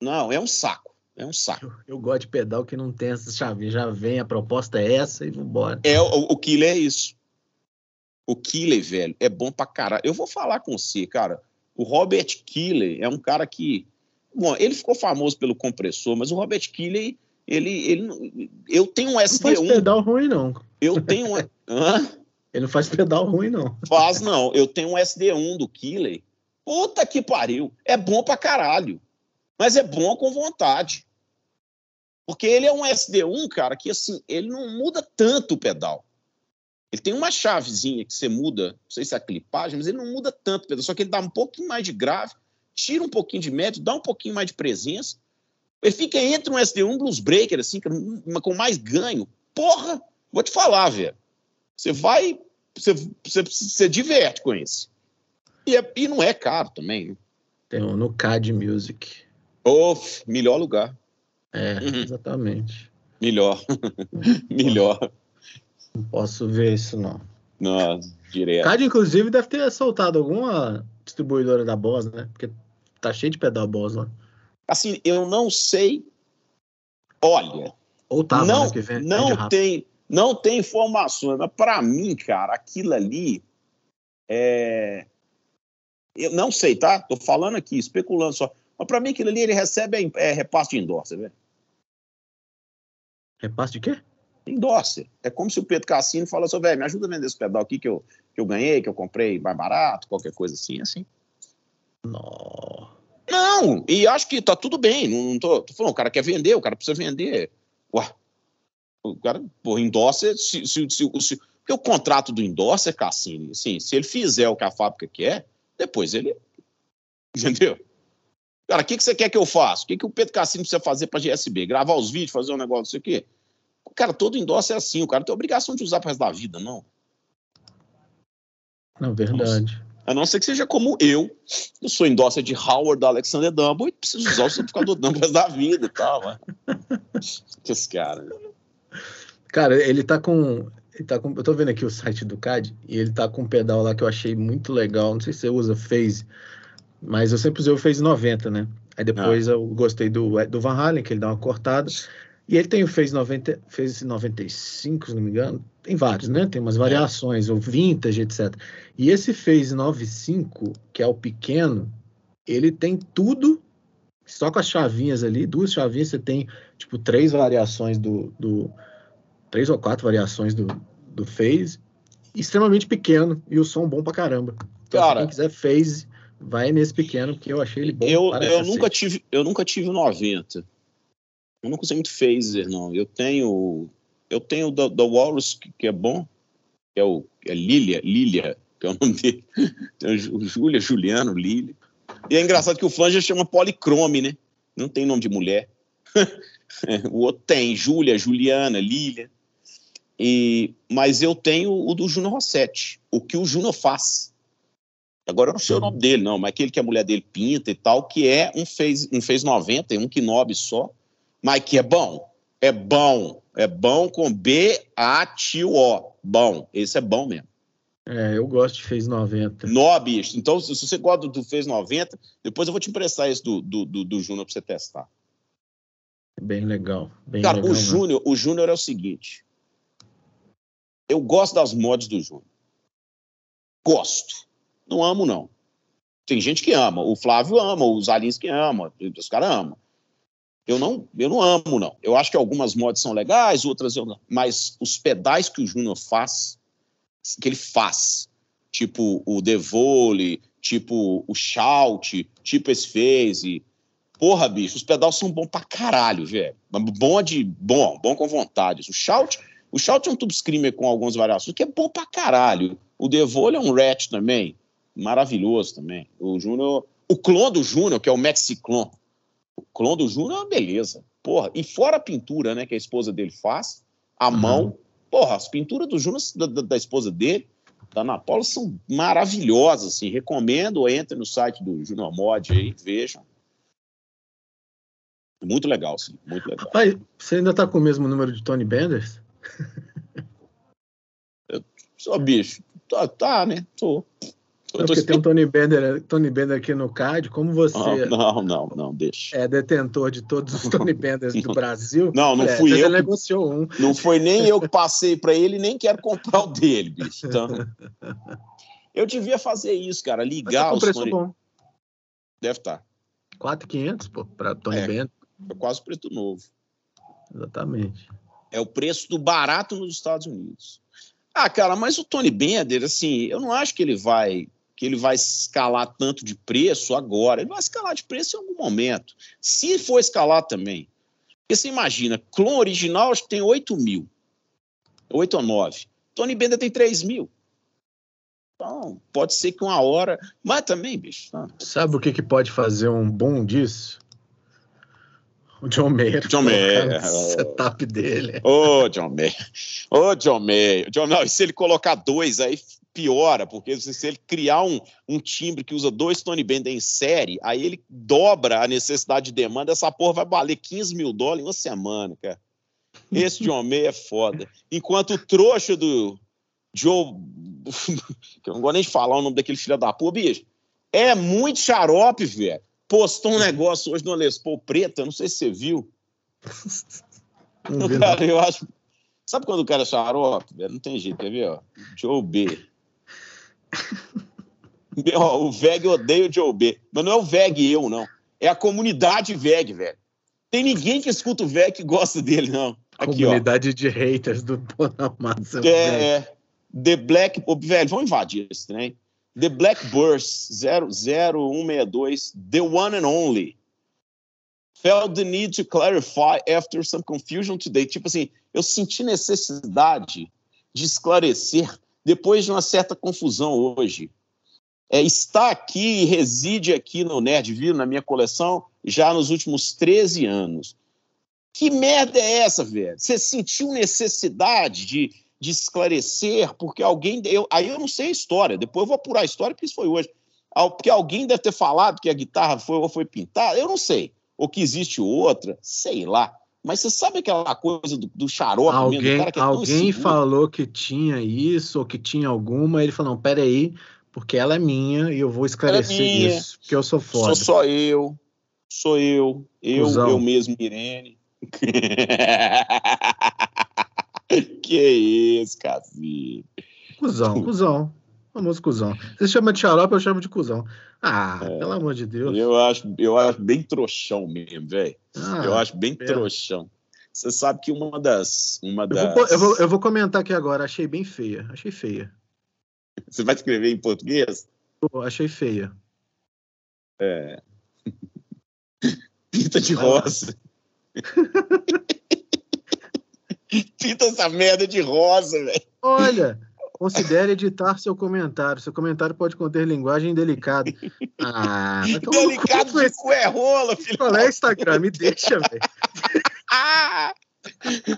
Não, é um saco. É um saco. Eu, eu gosto de pedal que não tem essas chavinhas. Já vem, a proposta é essa e vambora. É, o, o Killer é isso. O Killer, velho, é bom pra caralho. Eu vou falar com você, cara. O Robert Killer é um cara que. Bom, ele ficou famoso pelo compressor, mas o Robert Killer, ele. ele eu tenho um Não faz SD1. pedal ruim, não. Eu tenho um. Hã? Ele não faz pedal ruim, não. Faz não. Eu tenho um SD1 do Killer. Puta que pariu. É bom pra caralho. Mas é bom com vontade. Porque ele é um SD1, cara, que assim, ele não muda tanto o pedal. Ele tem uma chavezinha que você muda, não sei se é a clipagem, mas ele não muda tanto o pedal. Só que ele dá um pouquinho mais de grave, tira um pouquinho de médio, dá um pouquinho mais de presença. Ele fica entre um SD1 e um Blues Breaker, assim, é com mais ganho. Porra, vou te falar, velho. Você vai. Você, você, você diverte com esse. E, é- e não é caro também. né? Tem um no CAD Music. Ô, melhor lugar. É, Uhum. exatamente. Melhor. melhor. Não posso ver isso, não. Não, direto. CAD, inclusive, deve ter soltado alguma distribuidora da Boss, né? Porque tá cheio de pedal Boss lá. Assim, eu não sei. Olha, Ou tava, não, né? Vem, não rápido. tem, não tem informações, mas para mim, cara, aquilo ali é. Eu não sei, tá? Tô falando aqui, especulando só. Mas para mim, aquilo ali ele recebe é, repasse de endorser, velho. Repasse de quê? Endorser. É como se o Pedro Cassino falasse, assim, velho, me ajuda a vender esse pedal aqui que eu, que eu ganhei, que eu comprei mais barato, qualquer coisa assim, assim. Não. Não, e acho que tá tudo bem. Não, tô, tô falando, o cara quer vender, o cara precisa vender. Ué, o cara, pô, endorser, se, se, se, se, o contrato do endorser, Cassini, assim, se ele fizer o que a fábrica quer, depois ele. Entendeu? Cara, o que, que você quer que eu faça? O que, que o Pedro Cassino precisa fazer para GSB? Gravar os vídeos, fazer um negócio, não sei o quê? Cara, todo endorser é assim, o cara tem obrigação de usar pro resto da vida, não. Não, verdade. A não ser que seja como eu. Eu sou endosser de Howard Alexander Dumble e preciso usar o certificador Dumble da vida e tal, mano. Que esse cara. Cara, ele tá com. Ele tá com. Eu tô vendo aqui o site do CAD e ele tá com um pedal lá que eu achei muito legal. Não sei se você usa Phase, mas eu sempre usei o Phase 90, né? Aí depois ah. eu gostei do, do Van Halen, que ele dá uma cortada. E ele tem o Phase 90, Phase 95, se não me engano. Tem vários, né? Tem umas é. variações, o Vintage, etc. E esse Phase 95, que é o pequeno, ele tem tudo só com as chavinhas ali, duas chavinhas, você tem, tipo, três variações do, do três ou quatro variações do, do phase, extremamente pequeno e o som bom pra caramba. Então, Cara, quem quiser phase, vai nesse pequeno, que eu achei ele bom. Eu, eu, nunca, tive, eu nunca tive 90. Eu nunca usei muito phaser, não. Eu tenho. Eu tenho da Walrus, que, que, é bom, que é o é Lilia, Lilia, que é o nome dele. O Júlia, Juliano, Lilia. E é engraçado que o flanger chama policrome, né? Não tem nome de mulher. o outro tem, Júlia, Juliana, Lília. E, mas eu tenho o do Júnior Rossetti, o que o Júnior faz. Agora eu não sei o nome dele, não, mas aquele que a mulher dele pinta e tal, que é um fez, um fez 90, um knob só, mas que é bom. É bom. É bom com B-A-T-O. Bom. Esse é bom mesmo. É, eu gosto de Fez 90. Nó, bicho. Então, se você gosta do Fez 90, depois eu vou te emprestar esse do, do, do, do Júnior pra você testar. Bem legal. Bem Cara, legal, o Júnior, o Júnior é o seguinte. Eu gosto das mods do Júnior. Gosto. Não amo, não. Tem gente que ama. O Flávio ama, os Alins que ama, os caras amam. Eu não, eu não amo, não. Eu acho que algumas mods são legais, outras eu não. Mas os pedais que o Júnior faz que ele faz. Tipo o The Volley, tipo o Shout, tipo esse Phase. Porra, bicho, os pedais são bons pra caralho, velho. Bom de. Bom, bom com vontade. O Shout, o Shout é um tube screamer com algumas variações, que é bom pra caralho. O The Volley é um Rat também. Maravilhoso também. O Júnior. O clone do Júnior, que é o Mexiclon. O clone do Júnior é uma beleza. Porra. E fora a pintura, né, que a esposa dele faz, a uhum. mão Porra, as pinturas do Júnior, da, da, da, esposa dele, da Ana Paula, são maravilhosas, assim. Recomendo, entre no site do Júnior Mod aí, vejam. Muito legal, sim, muito legal. Pai, você ainda tá com o mesmo número de Tony Benders? Eu, só bicho, tá, tá né? Tô. Não, porque tem um Tony Bender, Tony Bender aqui no CAD, como você. Não, não, não, deixa. É detentor de todos os Tony Benders do Brasil. Não, não é, fui eu. Você negociou um. Não foi nem eu que passei para ele, nem quero comprar o dele, bicho. Então, eu devia fazer isso, cara, ligar tá com preço Tony... bom. Deve estar. Tá. 4,500, pô, para Tony é, Bender. É quase preto novo. Exatamente. É o preço do barato nos Estados Unidos. Ah, cara, mas o Tony Bender, assim, eu não acho que ele vai que ele vai escalar tanto de preço agora. Ele vai escalar de preço em algum momento. Se for escalar também. Porque você imagina, clone original acho que tem 8 mil. 8 ou 9. Tony Bender tem 3 mil. Então, pode ser que uma hora. Mas também, bicho. Tá. Sabe o que, que pode fazer um bom disso? O John Mayer. John Mayer. setup dele. Ô, oh, John Mayer. Ô, oh, John Mayer. John, não, e se ele colocar dois aí, piora, porque se ele criar um, um timbre que usa dois Tony Bender em série, aí ele dobra a necessidade de demanda, essa porra vai valer 15 mil dólares em uma semana, cara. Esse John May é foda. Enquanto o trouxa do Joe. que eu não gosto nem de falar o nome daquele filho da porra, bicho. É muito xarope, velho. Postou um negócio hoje no Les Paul preta, não sei se você viu. Não, cara, eu acho. Sabe quando o cara é xarope? Não tem jeito, quer ver? Ó? Joe B. o VEG odeia o Joe B. Mas não é o VEG eu, não. É a comunidade VEG, velho. Tem ninguém que escuta o VEG que gosta dele, não. Aqui, comunidade ó. de haters do Bonamassa. É, é. The Black... Oh, velho, vamos invadir esse trem. The Black Burst 00162, The One and Only. Felt the need to clarify after some confusion today. Tipo assim, eu senti necessidade de esclarecer depois de uma certa confusão hoje. É, está aqui e reside aqui no Nerdville, na minha coleção, já nos últimos 13 anos. Que merda é essa, velho? Você sentiu necessidade de, de esclarecer porque alguém. Eu, aí eu não sei a história, depois eu vou apurar a história, porque isso foi hoje. Porque alguém deve ter falado que a guitarra foi ou foi pintada, eu não sei. Ou que existe outra, sei lá. Mas você sabe aquela coisa do, do xarope alguém, mesmo? Que é alguém falou que tinha isso ou que tinha alguma, ele falou: não, peraí, porque ela é minha e eu vou esclarecer é isso, porque eu sou foda. Sou só eu, sou eu, eu, Cusão. eu mesmo, Irene. que isso, cacete. Cusão, cuzão. Famoso cuzão. Você chama de xarope, eu chamo de cuzão. Ah, é, pelo amor de Deus. Eu acho, eu acho bem trouxão mesmo, velho. Ah, eu acho bem é. trouxão. Você sabe que uma das. Uma eu, das... Vou, eu, vou, eu vou comentar aqui agora. Achei bem feia. Achei feia. Você vai escrever em português? Pô, achei feia. É. Pinta de rosa. Pinta essa merda de rosa, velho. Olha, Considere editar seu comentário. Seu comentário pode conter linguagem delicada. Ah, delicado de cu é rola, filho. Qual é Instagram? Me deixa, velho.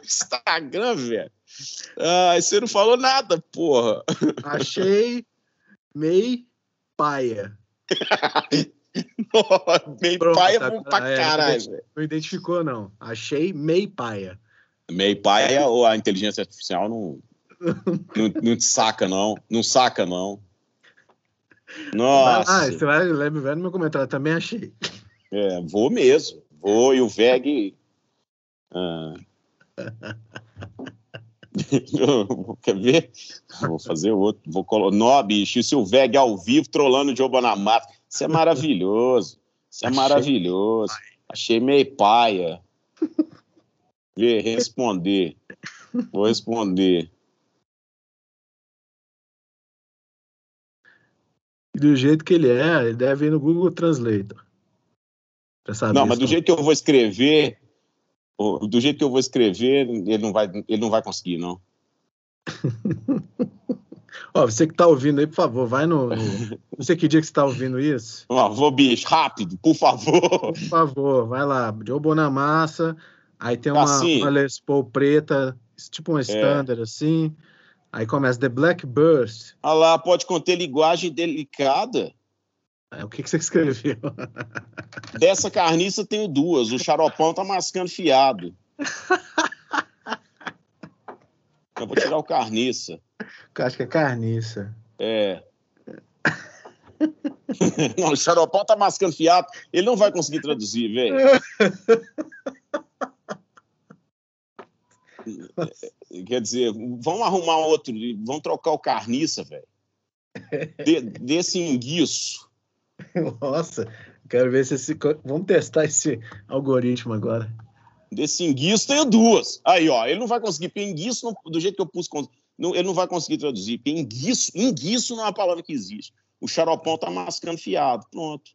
Instagram, velho. Ah, você não falou nada, porra. Achei meio paia. meio paia tá, pra é, caralho. Não identificou, não. Achei meio paia. Meio paia ou a inteligência artificial não não, não te saca, não. Não saca, não. Nossa. Ah, você vai, lembrar no meu comentário, também achei. É, vou mesmo. Vou e o VEG. Ah. Quer ver? Vou fazer outro. Vou colocar. Nó, bicho, se o VEG ao vivo trolando o Joe Bonamato. Isso é maravilhoso. Isso é achei. maravilhoso. Achei meio paia. Ver, responder. Vou responder. Do jeito que ele é, ele deve ir no Google Translator. Não, mas do jeito que eu vou escrever, do jeito que eu vou escrever, ele não vai, ele não vai conseguir, não. Ó, você que está ouvindo aí, por favor, vai no. Não sei que dia que você está ouvindo isso. Ó, vou, bicho, rápido, por favor. Por favor, vai lá. Joe Bonamassa, aí tem uma, assim, uma Les Paul preta, tipo um standard é. assim. Aí começa The Black Burst. Ah lá, pode conter linguagem delicada. É, o que, que você escreveu? Dessa carniça tenho duas. O xaropão tá mascando fiado. Eu vou tirar o carniça. Eu acho que é carniça. É. Não, o xaropão tá mascando fiado. Ele não vai conseguir traduzir, velho. Quer dizer, vamos arrumar outro, vamos trocar o carniça, velho. De, desse enguiço. Nossa, quero ver se esse. Vamos testar esse algoritmo agora. Desse enguiço tem duas. Aí, ó, ele não vai conseguir. Enguiço, do jeito que eu pus, não, ele não vai conseguir traduzir. Enguiço, enguiço não é uma palavra que existe. O xaropão tá mascando fiado. Pronto.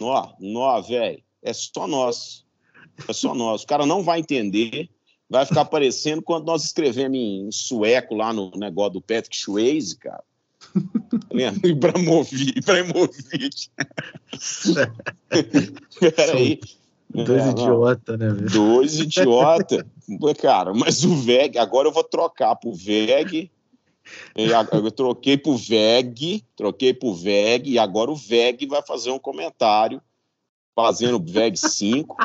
Nó, nó, velho. É só nós. É só nós. O cara não vai entender vai ficar parecendo quando nós escrevemos em sueco lá no negócio do Patrick Swayze, cara. Lembra? Ibrahimovic. Ibrahimovic. Peraí. Dois é, idiota, né? Velho? Dois idiota. Cara, mas o VEG, agora eu vou trocar pro VEG. Eu troquei pro VEG, troquei pro VEG, e agora o VEG vai fazer um comentário fazendo o VEG 5.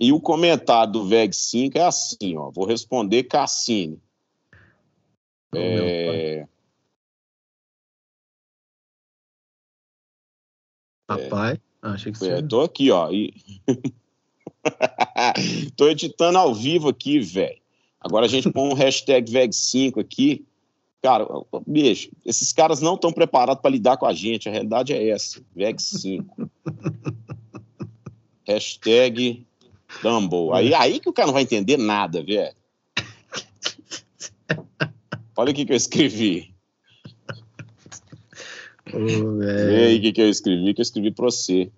E o comentário do VEG 5 é assim, ó. Vou responder Cassini. é... Rapaz, é... achei que você... É, tô aqui, ó. E... tô editando ao vivo aqui, velho. Agora a gente põe um hashtag VEG5 aqui. Cara, bicho, esses caras não estão preparados para lidar com a gente. A realidade é essa. VEG5. hashtag Dumble. Aí, aí que o cara não vai entender nada, velho. Olha o que, que eu escrevi. Oh, Vê aí o que, que eu escrevi, que eu escrevi pra você.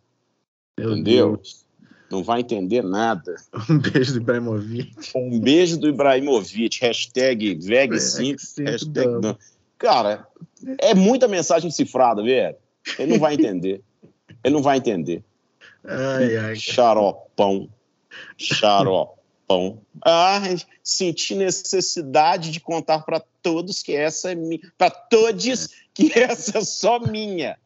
Meu Entendeu? Deus. Não vai entender nada. Um beijo do Ibrahimovic. Um beijo do Ibrahimovic. Hashtag VEG5. Hashtag... Cara, é muita mensagem cifrada, velho. Ele não vai entender. Ele não vai entender. Ai, ai. Xaropão. Xaropão. Ah, senti necessidade de contar para todos que essa é minha. Para todos que essa é só minha.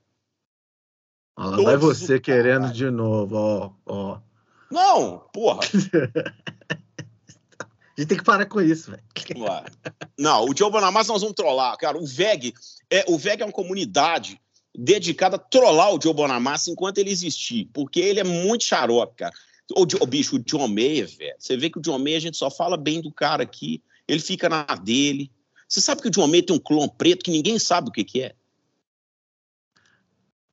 Ah, vai você querendo de novo, ó, ó. Não, porra. A gente tem que parar com isso, velho. Não, o Joe Bonamassa nós vamos trollar. Cara, o VEG é, o VEG é uma comunidade dedicada a trollar o Joe Bonamassa enquanto ele existir, porque ele é muito xarope, cara. O, o bicho, o John Mayer, velho. Você vê que o John Mayer, a gente só fala bem do cara aqui, ele fica na dele. Você sabe que o John Mayer tem um clone preto que ninguém sabe o que, que é?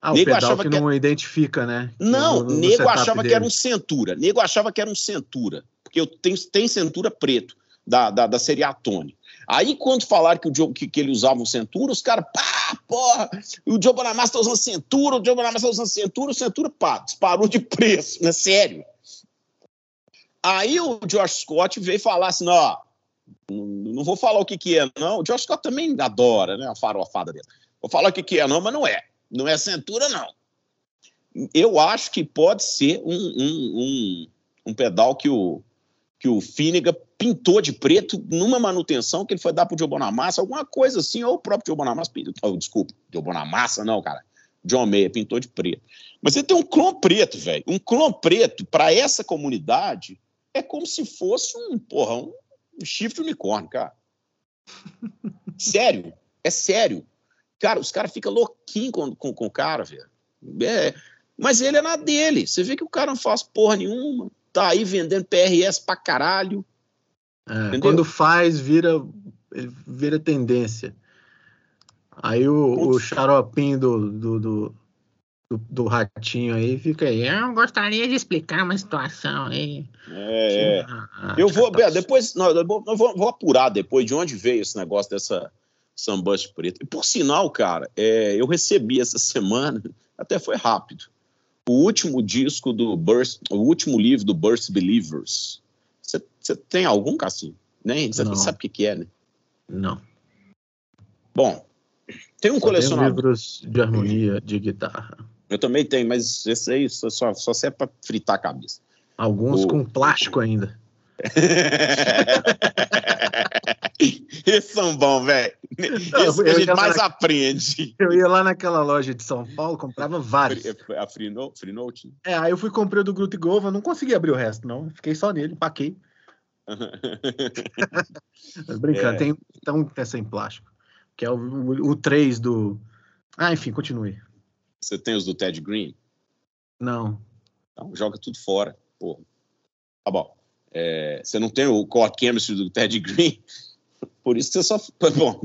Ah, o nego pedal achava que, que não era... identifica, né? Não, no, no nego achava dele. que era um Centura. Nego achava que era um Centura. Porque eu tenho, tem Centura preto, da, da, da Seriatone. Aí, quando falaram que, o Joe, que, que ele usava um Centura, os caras, pá, porra, o Joe Bonamassa tá usando Centura, o Joe Bonamassa tá usando Centura, o Centura, pá, disparou de preço, né? Sério. Aí o Josh Scott veio falar assim, ó, não vou falar o que que é, não. O Josh Scott também adora, né, a farofada dele. Vou falar o que que é, não, mas não é. Não é Centura, não. Eu acho que pode ser um, um, um, um pedal que o, que o Finnegan pintou de preto numa manutenção que ele foi dar pro Joe Bonamassa, alguma coisa assim, ou o próprio Joe Bonamassa pintou, oh, desculpa, Joe Bonamassa não, cara, John Mayer pintou de preto. Mas ele tem um clone preto, velho, um clone preto para essa comunidade é como se fosse um, porra, um, chifre de unicórnio, cara. sério, é sério. Cara, os caras ficam louquinhos com, com, com o cara, velho. É, mas ele é na dele. Você vê que o cara não faz porra nenhuma tá aí vendendo PRS pra caralho. É, quando faz, vira, vira tendência. Aí o, o xaropinho do, do, do, do, do ratinho aí fica aí. Eu gostaria de explicar uma situação aí. É, é. eu vou, tá... depois, não, eu vou, vou, apurar depois de onde veio esse negócio dessa Sunburst preto. E por sinal, cara, é, eu recebi essa semana, até foi rápido, o último disco do Burst, o último livro do Burst Believers. Você tem algum, Cassim? Nem? Você sabe o que, que é, né? Não. Bom, tem um só colecionador. livros de harmonia de guitarra. Eu também tenho, mas esse aí só, só, só serve para fritar a cabeça. Alguns o... com plástico ainda. Esses são bons, velho. Isso que a gente mais na... aprende. Eu ia lá naquela loja de São Paulo, comprava vários. A Free Note? Free Note? É, aí eu fui comprei o do Grupo Gova, não consegui abrir o resto, não. Fiquei só nele, empaquei. brincando, é. tem então essa em plástico, que é o, o, o 3 do. Ah, enfim, continue. Você tem os do Ted Green? Não. Então, joga tudo fora, porra. Tá bom. É, você não tem o core chemistry do Ted Green, por isso você só. Bom.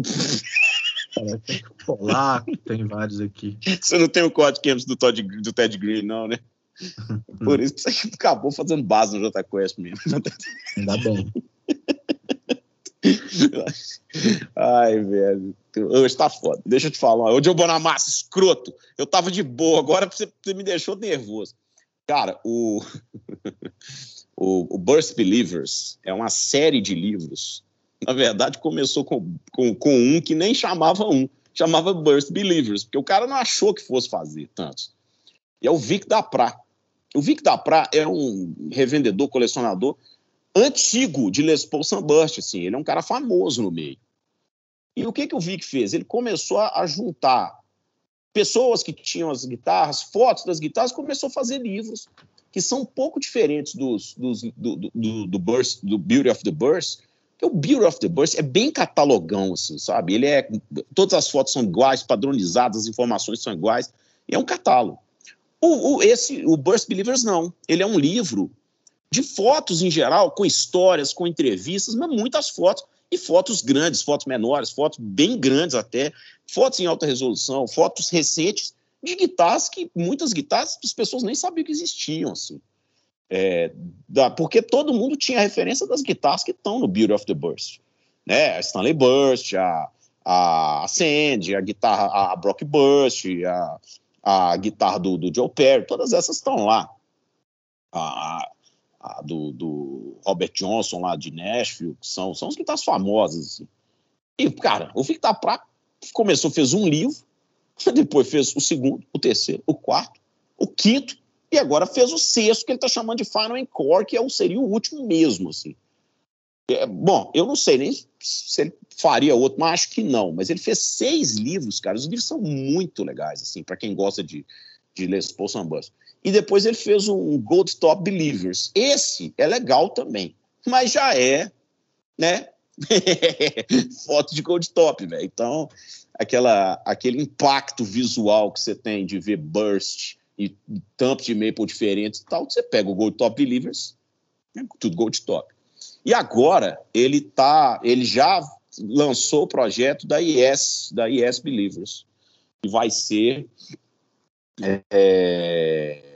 É, tem polaco, tem vários aqui. Você não tem o core chemistry do, Todd, do Ted Green, não, né? Por isso que você acabou fazendo base no JQuest mesmo. Ainda bem. Ai, velho. Hoje tá foda. Deixa eu te falar. Hoje eu Bonamassa, escroto. Eu tava de boa, agora você, você me deixou nervoso. Cara, o. O, o Burst Believers é uma série de livros. Na verdade, começou com, com, com um que nem chamava um, chamava Burst Believers, porque o cara não achou que fosse fazer tantos. E é o Vic da Pra. O Vic da Pra é um revendedor, colecionador antigo de Les Paul Sunburst, assim, ele é um cara famoso no meio. E o que, que o Vic fez? Ele começou a, juntar pessoas que tinham as guitarras, fotos das guitarras, começou a fazer livros que são um pouco diferentes dos, dos do, do, do, Burst, do Beauty of the Burst, que o Beauty of the Burst é bem catalogão, assim, sabe? Ele é. Todas as fotos são iguais, padronizadas, as informações são iguais, é um catálogo. O, o, esse, o Burst Believers, não. Ele é um livro de fotos em geral, com histórias, com entrevistas, mas muitas fotos. E fotos grandes, fotos menores, fotos bem grandes até, fotos em alta resolução, fotos recentes, de guitarras que muitas guitarras as pessoas nem sabiam que existiam, assim. É, da, porque todo mundo tinha referência das guitarras que estão no Beauty of the Burst. Né? A Stanley Burst, a, a Sandy, a guitarra, a Brock Burst, a, a guitarra do, do Joe Perry, todas essas estão lá. A, a do, do, Robert Johnson lá de Nashville, que são, são as guitarras famosas. Assim. E, cara, o Victor Pra começou, fez um livro, Depois fez o segundo, o terceiro, o quarto, o quinto, e agora fez o sexto, que ele está chamando de Final Encore, que é o, seria o último mesmo, assim. É, bom, eu não sei nem se ele faria outro, mas acho que não. Mas ele fez seis livros, cara. Os livros são muito legais, assim, para quem gosta de, de Les Paul Sambas. E depois ele fez um Gold Top Believers. Esse é legal também, mas já é né? Foto de gold top, velho. Então, aquela, aquele impacto visual que você tem de ver burst e tampos de maple diferentes e tal, você pega o gold top believers, né? tudo gold top. E agora ele tá, ele já lançou o projeto da IS, da IS Believers, que vai ser é,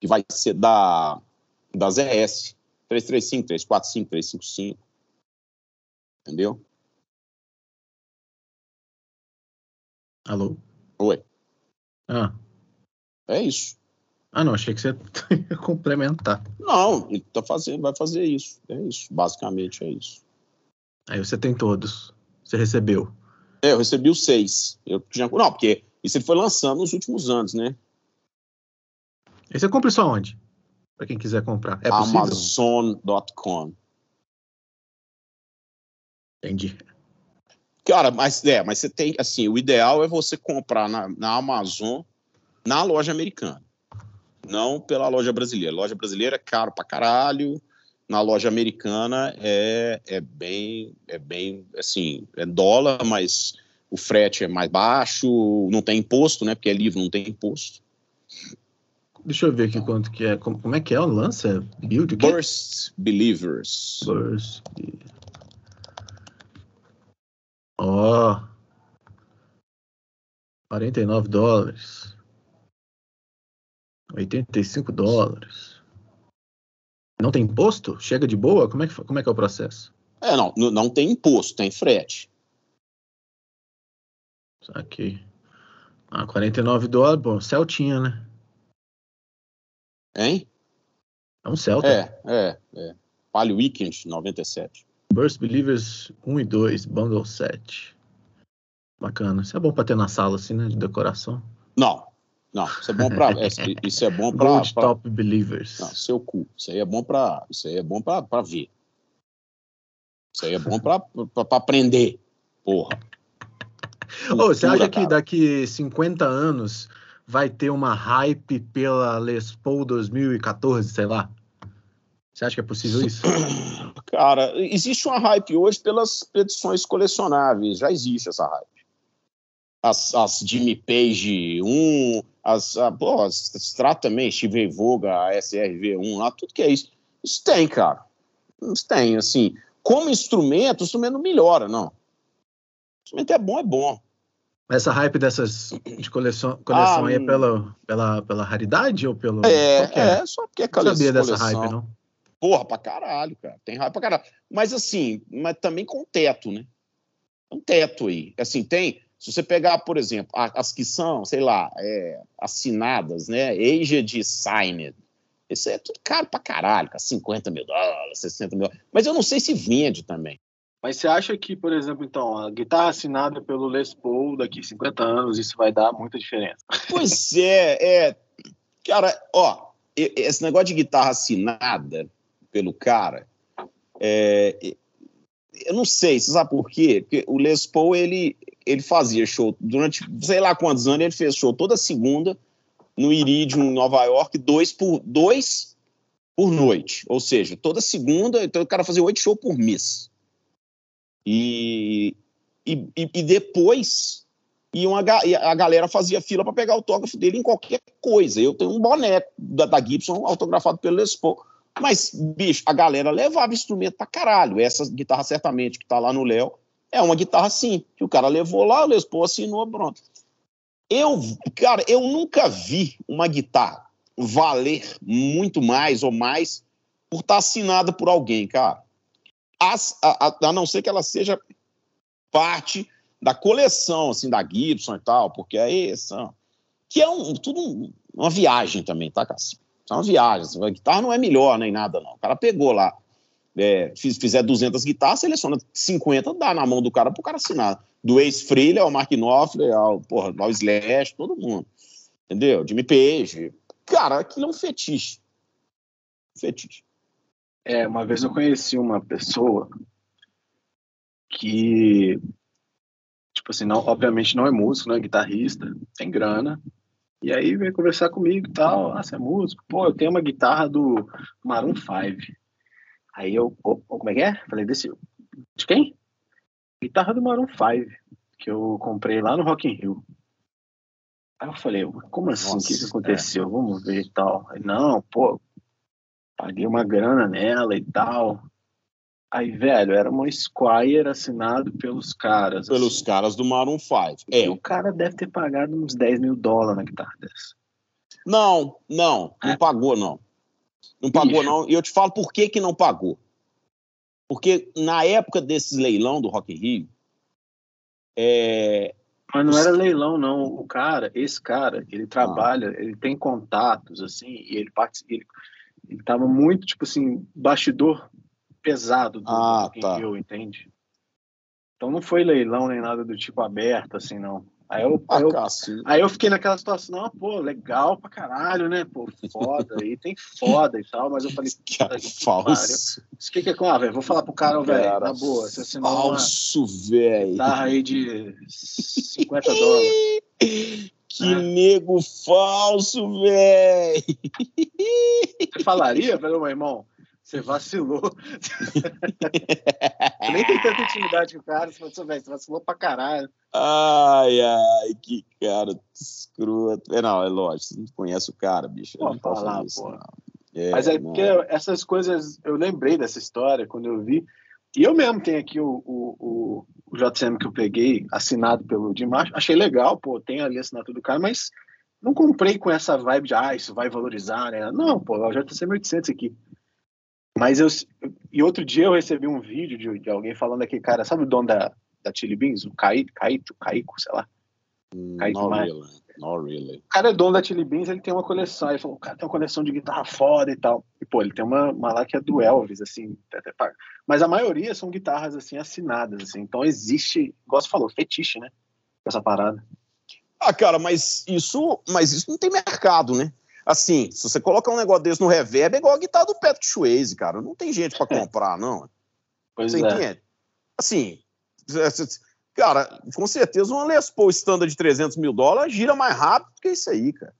que vai ser da das ES 335, 345, 355. Entendeu? Alô? Oi. Ah. É isso. Ah, não, achei que você ia complementar. Não, ele tá fazendo, vai fazer isso. É isso, basicamente é isso. Aí você tem todos. Você recebeu. É, eu recebi os seis. Eu tinha, não, porque isso ele foi lançando nos últimos anos, né? E você compra isso aonde? Para quem quiser comprar. É? Amazon.com. Entendi. Cara, mas é, mas você tem, assim, o ideal é você comprar na, na Amazon, na loja americana. Não pela loja brasileira. Loja brasileira é caro pra caralho. Na loja americana é, é bem, é bem, assim, é dólar, mas o frete é mais baixo, não tem imposto, né? Porque é livro, não tem imposto. Deixa eu ver aqui quanto que é. Como, como é que é o lance? É build? Burst Believers. Burst. Ó. 49 dólares. 85 dólares. Não tem imposto? Chega de boa? Como é que, como é, que é o processo? É, não, não tem imposto, tem frete. Aqui. Ah, 49 dólares. Bom, Celtinha, né? Hein? É um Celta. É, é, é. Palio Weekend 97. Burst Believers 1 e 2, Bundle 7. Bacana. Isso é bom pra ter na sala, assim, né? De decoração. Não, não, isso é bom pra. é, isso é bom pra. Gold pra- Top Believers. Não, seu cu. Isso aí é bom pra. Isso aí é bom pra, pra ver. Isso aí é bom pra aprender. Porra. Ô, você acha que cara. daqui 50 anos vai ter uma hype pela Les Paul 2014, sei lá? Você acha que é possível isso? Cara, existe uma hype hoje pelas edições colecionáveis. Já existe essa hype. As, as Jimmy Page 1, as, a, pô, as Strato também, Steve Voga, a SRV1 lá, tudo que é isso. Isso tem, cara. Isso tem, assim. Como instrumento, o instrumento não melhora, não. O instrumento é bom, é bom. Essa hype dessas de coleção, coleção Ah, aí é hum. pela, pela, pela raridade ou pelo. É, que é, só porque é Não cole- sabia dessa coleção. hype, não. Porra, pra caralho, cara. Tem hype pra caralho. Mas assim, mas também com teto, né? Um teto aí. Assim, tem. Se você pegar, por exemplo, as que são, sei lá, é, assinadas, né? Aged Signed. Isso é tudo caro pra caralho, cara. 50 mil dólares, 60 mil dólares. Mas eu não sei se vende também. Mas você acha que, por exemplo, então, a guitarra assinada pelo Les Paul daqui 50 anos, isso vai dar muita diferença? Pois é, é. Cara, ó, esse negócio de guitarra assinada pelo cara, é, eu não sei, você sabe por quê? Porque o Les Paul, ele, ele fazia show durante, sei lá quantos anos, ele fez show toda segunda no Iridium, em Nova York, dois por, dois por noite. Ou seja, toda segunda, então o cara fazia oito shows por mês. E, e, e- depois ga- e a galera fazia fila para pegar autógrafo dele em qualquer coisa. Eu tenho um boneco da, da Gibson autografado pelo Les Paul. Mas, bicho, a galera levava instrumento pra caralho. Essa guitarra, certamente, que tá lá no Léo, é uma guitarra assim, que o cara levou lá, o Les Paul assinou, pronto. Eu, cara, eu nunca vi uma guitarra valer muito mais ou mais por estar assinada por alguém, cara. A, a- a não ser que ela seja parte da coleção, assim, da Gibson e tal, porque aí são... Que é um, tudo um- uma viagem também, tá, Cássio? É uma viagem. assim, a guitarra não é melhor nem nada, não. O cara pegou lá, é, fiz- fizer 200 guitarras, seleciona 50, dá na mão do cara pro cara assinar. Do ex-Frehley ao Mark Knopfler, ao, porra, ao Slash, todo mundo. Entendeu? Jimmy Page. Cara, aquilo é um fetiche. Fetiche. É, uma vez eu conheci uma pessoa que, tipo assim, não, obviamente não é músico, não é guitarrista, tem grana. E aí veio conversar comigo e tal. Ah, você é músico? Pô, eu tenho uma guitarra do Maroon 5. Aí eu, oh, como é que é? Falei, desse, de quem? Guitarra do Maroon 5, que eu comprei lá no Rock in Rio. Aí eu falei, como assim? o que, que aconteceu? É. Vamos ver e tal. Aí, não, pô, paguei uma grana nela e tal. Aí, velho, era uma Squire assinado pelos caras. Pelos assim. caras do Maroon 5. É. E o cara deve ter pagado uns 10 mil dólares na guitarra dessa. Não, não, não é. pagou, não. Não pagou, Ixi. não. E eu te falo por que, que não pagou. Porque na época desses leilão do Rock in Rio, é... Mas não era leilão, não. O cara, esse cara, ele trabalha, ah. ele tem contatos, assim, e ele participa. Ele, ele tava muito, tipo assim, bastidor pesado do ah, Rock tá. Rio, entende? Então não foi leilão nem nada do tipo aberto, assim, não. Aí eu, ah, eu, aí eu fiquei naquela situação, não, pô, legal pra caralho, né? Pô, foda, aí tem foda e tal, mas eu falei, que é falso. Isso que, que é com, ah, velho? Vou falar pro cara, velho, na boa, você assinou falso, velho. Guitarra aí de 50 dólares. Que é. nego falso, velho! Você falaria, meu irmão? Você vacilou. você nem tem tanta intimidade com o cara, você, falou, você vacilou pra caralho. Ai, ai, que cara escroto. É, não, é lógico, você não conhece o cara, bicho. Pô, não falar, isso, não. É, Mas é não. porque essas coisas, eu lembrei dessa história quando eu vi. E eu mesmo tenho aqui o, o, o, JCM que eu peguei, assinado pelo Dimash. Achei legal, pô, tem ali a assinatura do cara, mas não comprei com essa vibe de, ah, isso vai valorizar, né? Não, pô, é o JCM 800 aqui. Mas eu. E outro dia eu recebi um vídeo de, de alguém falando aqui, cara, sabe o dono da, da Chili Beans? O Caíto, Caíto, Caico, sei lá. Hum, Caíto mais. really. Not really. O cara é dono da Chili Beans, ele tem uma coleção. Ele falou, o cara tem uma coleção de guitarra foda e tal. E, pô, ele tem uma, uma lá que é do Elvis, assim. Mas a maioria são guitarras, assim, assinadas, assim. Então existe, igual você falou, fetiche, né? Essa parada. Ah, cara, mas isso, mas isso não tem mercado, né? Assim, se você colocar um negócio desse no reverb, é igual a guitarra do Patrick Swayze, cara. Não tem gente para comprar, não. Pois você é. entende? Assim, cara, com certeza uma Les Paul standard de 300 mil dólares gira mais rápido que isso aí, cara.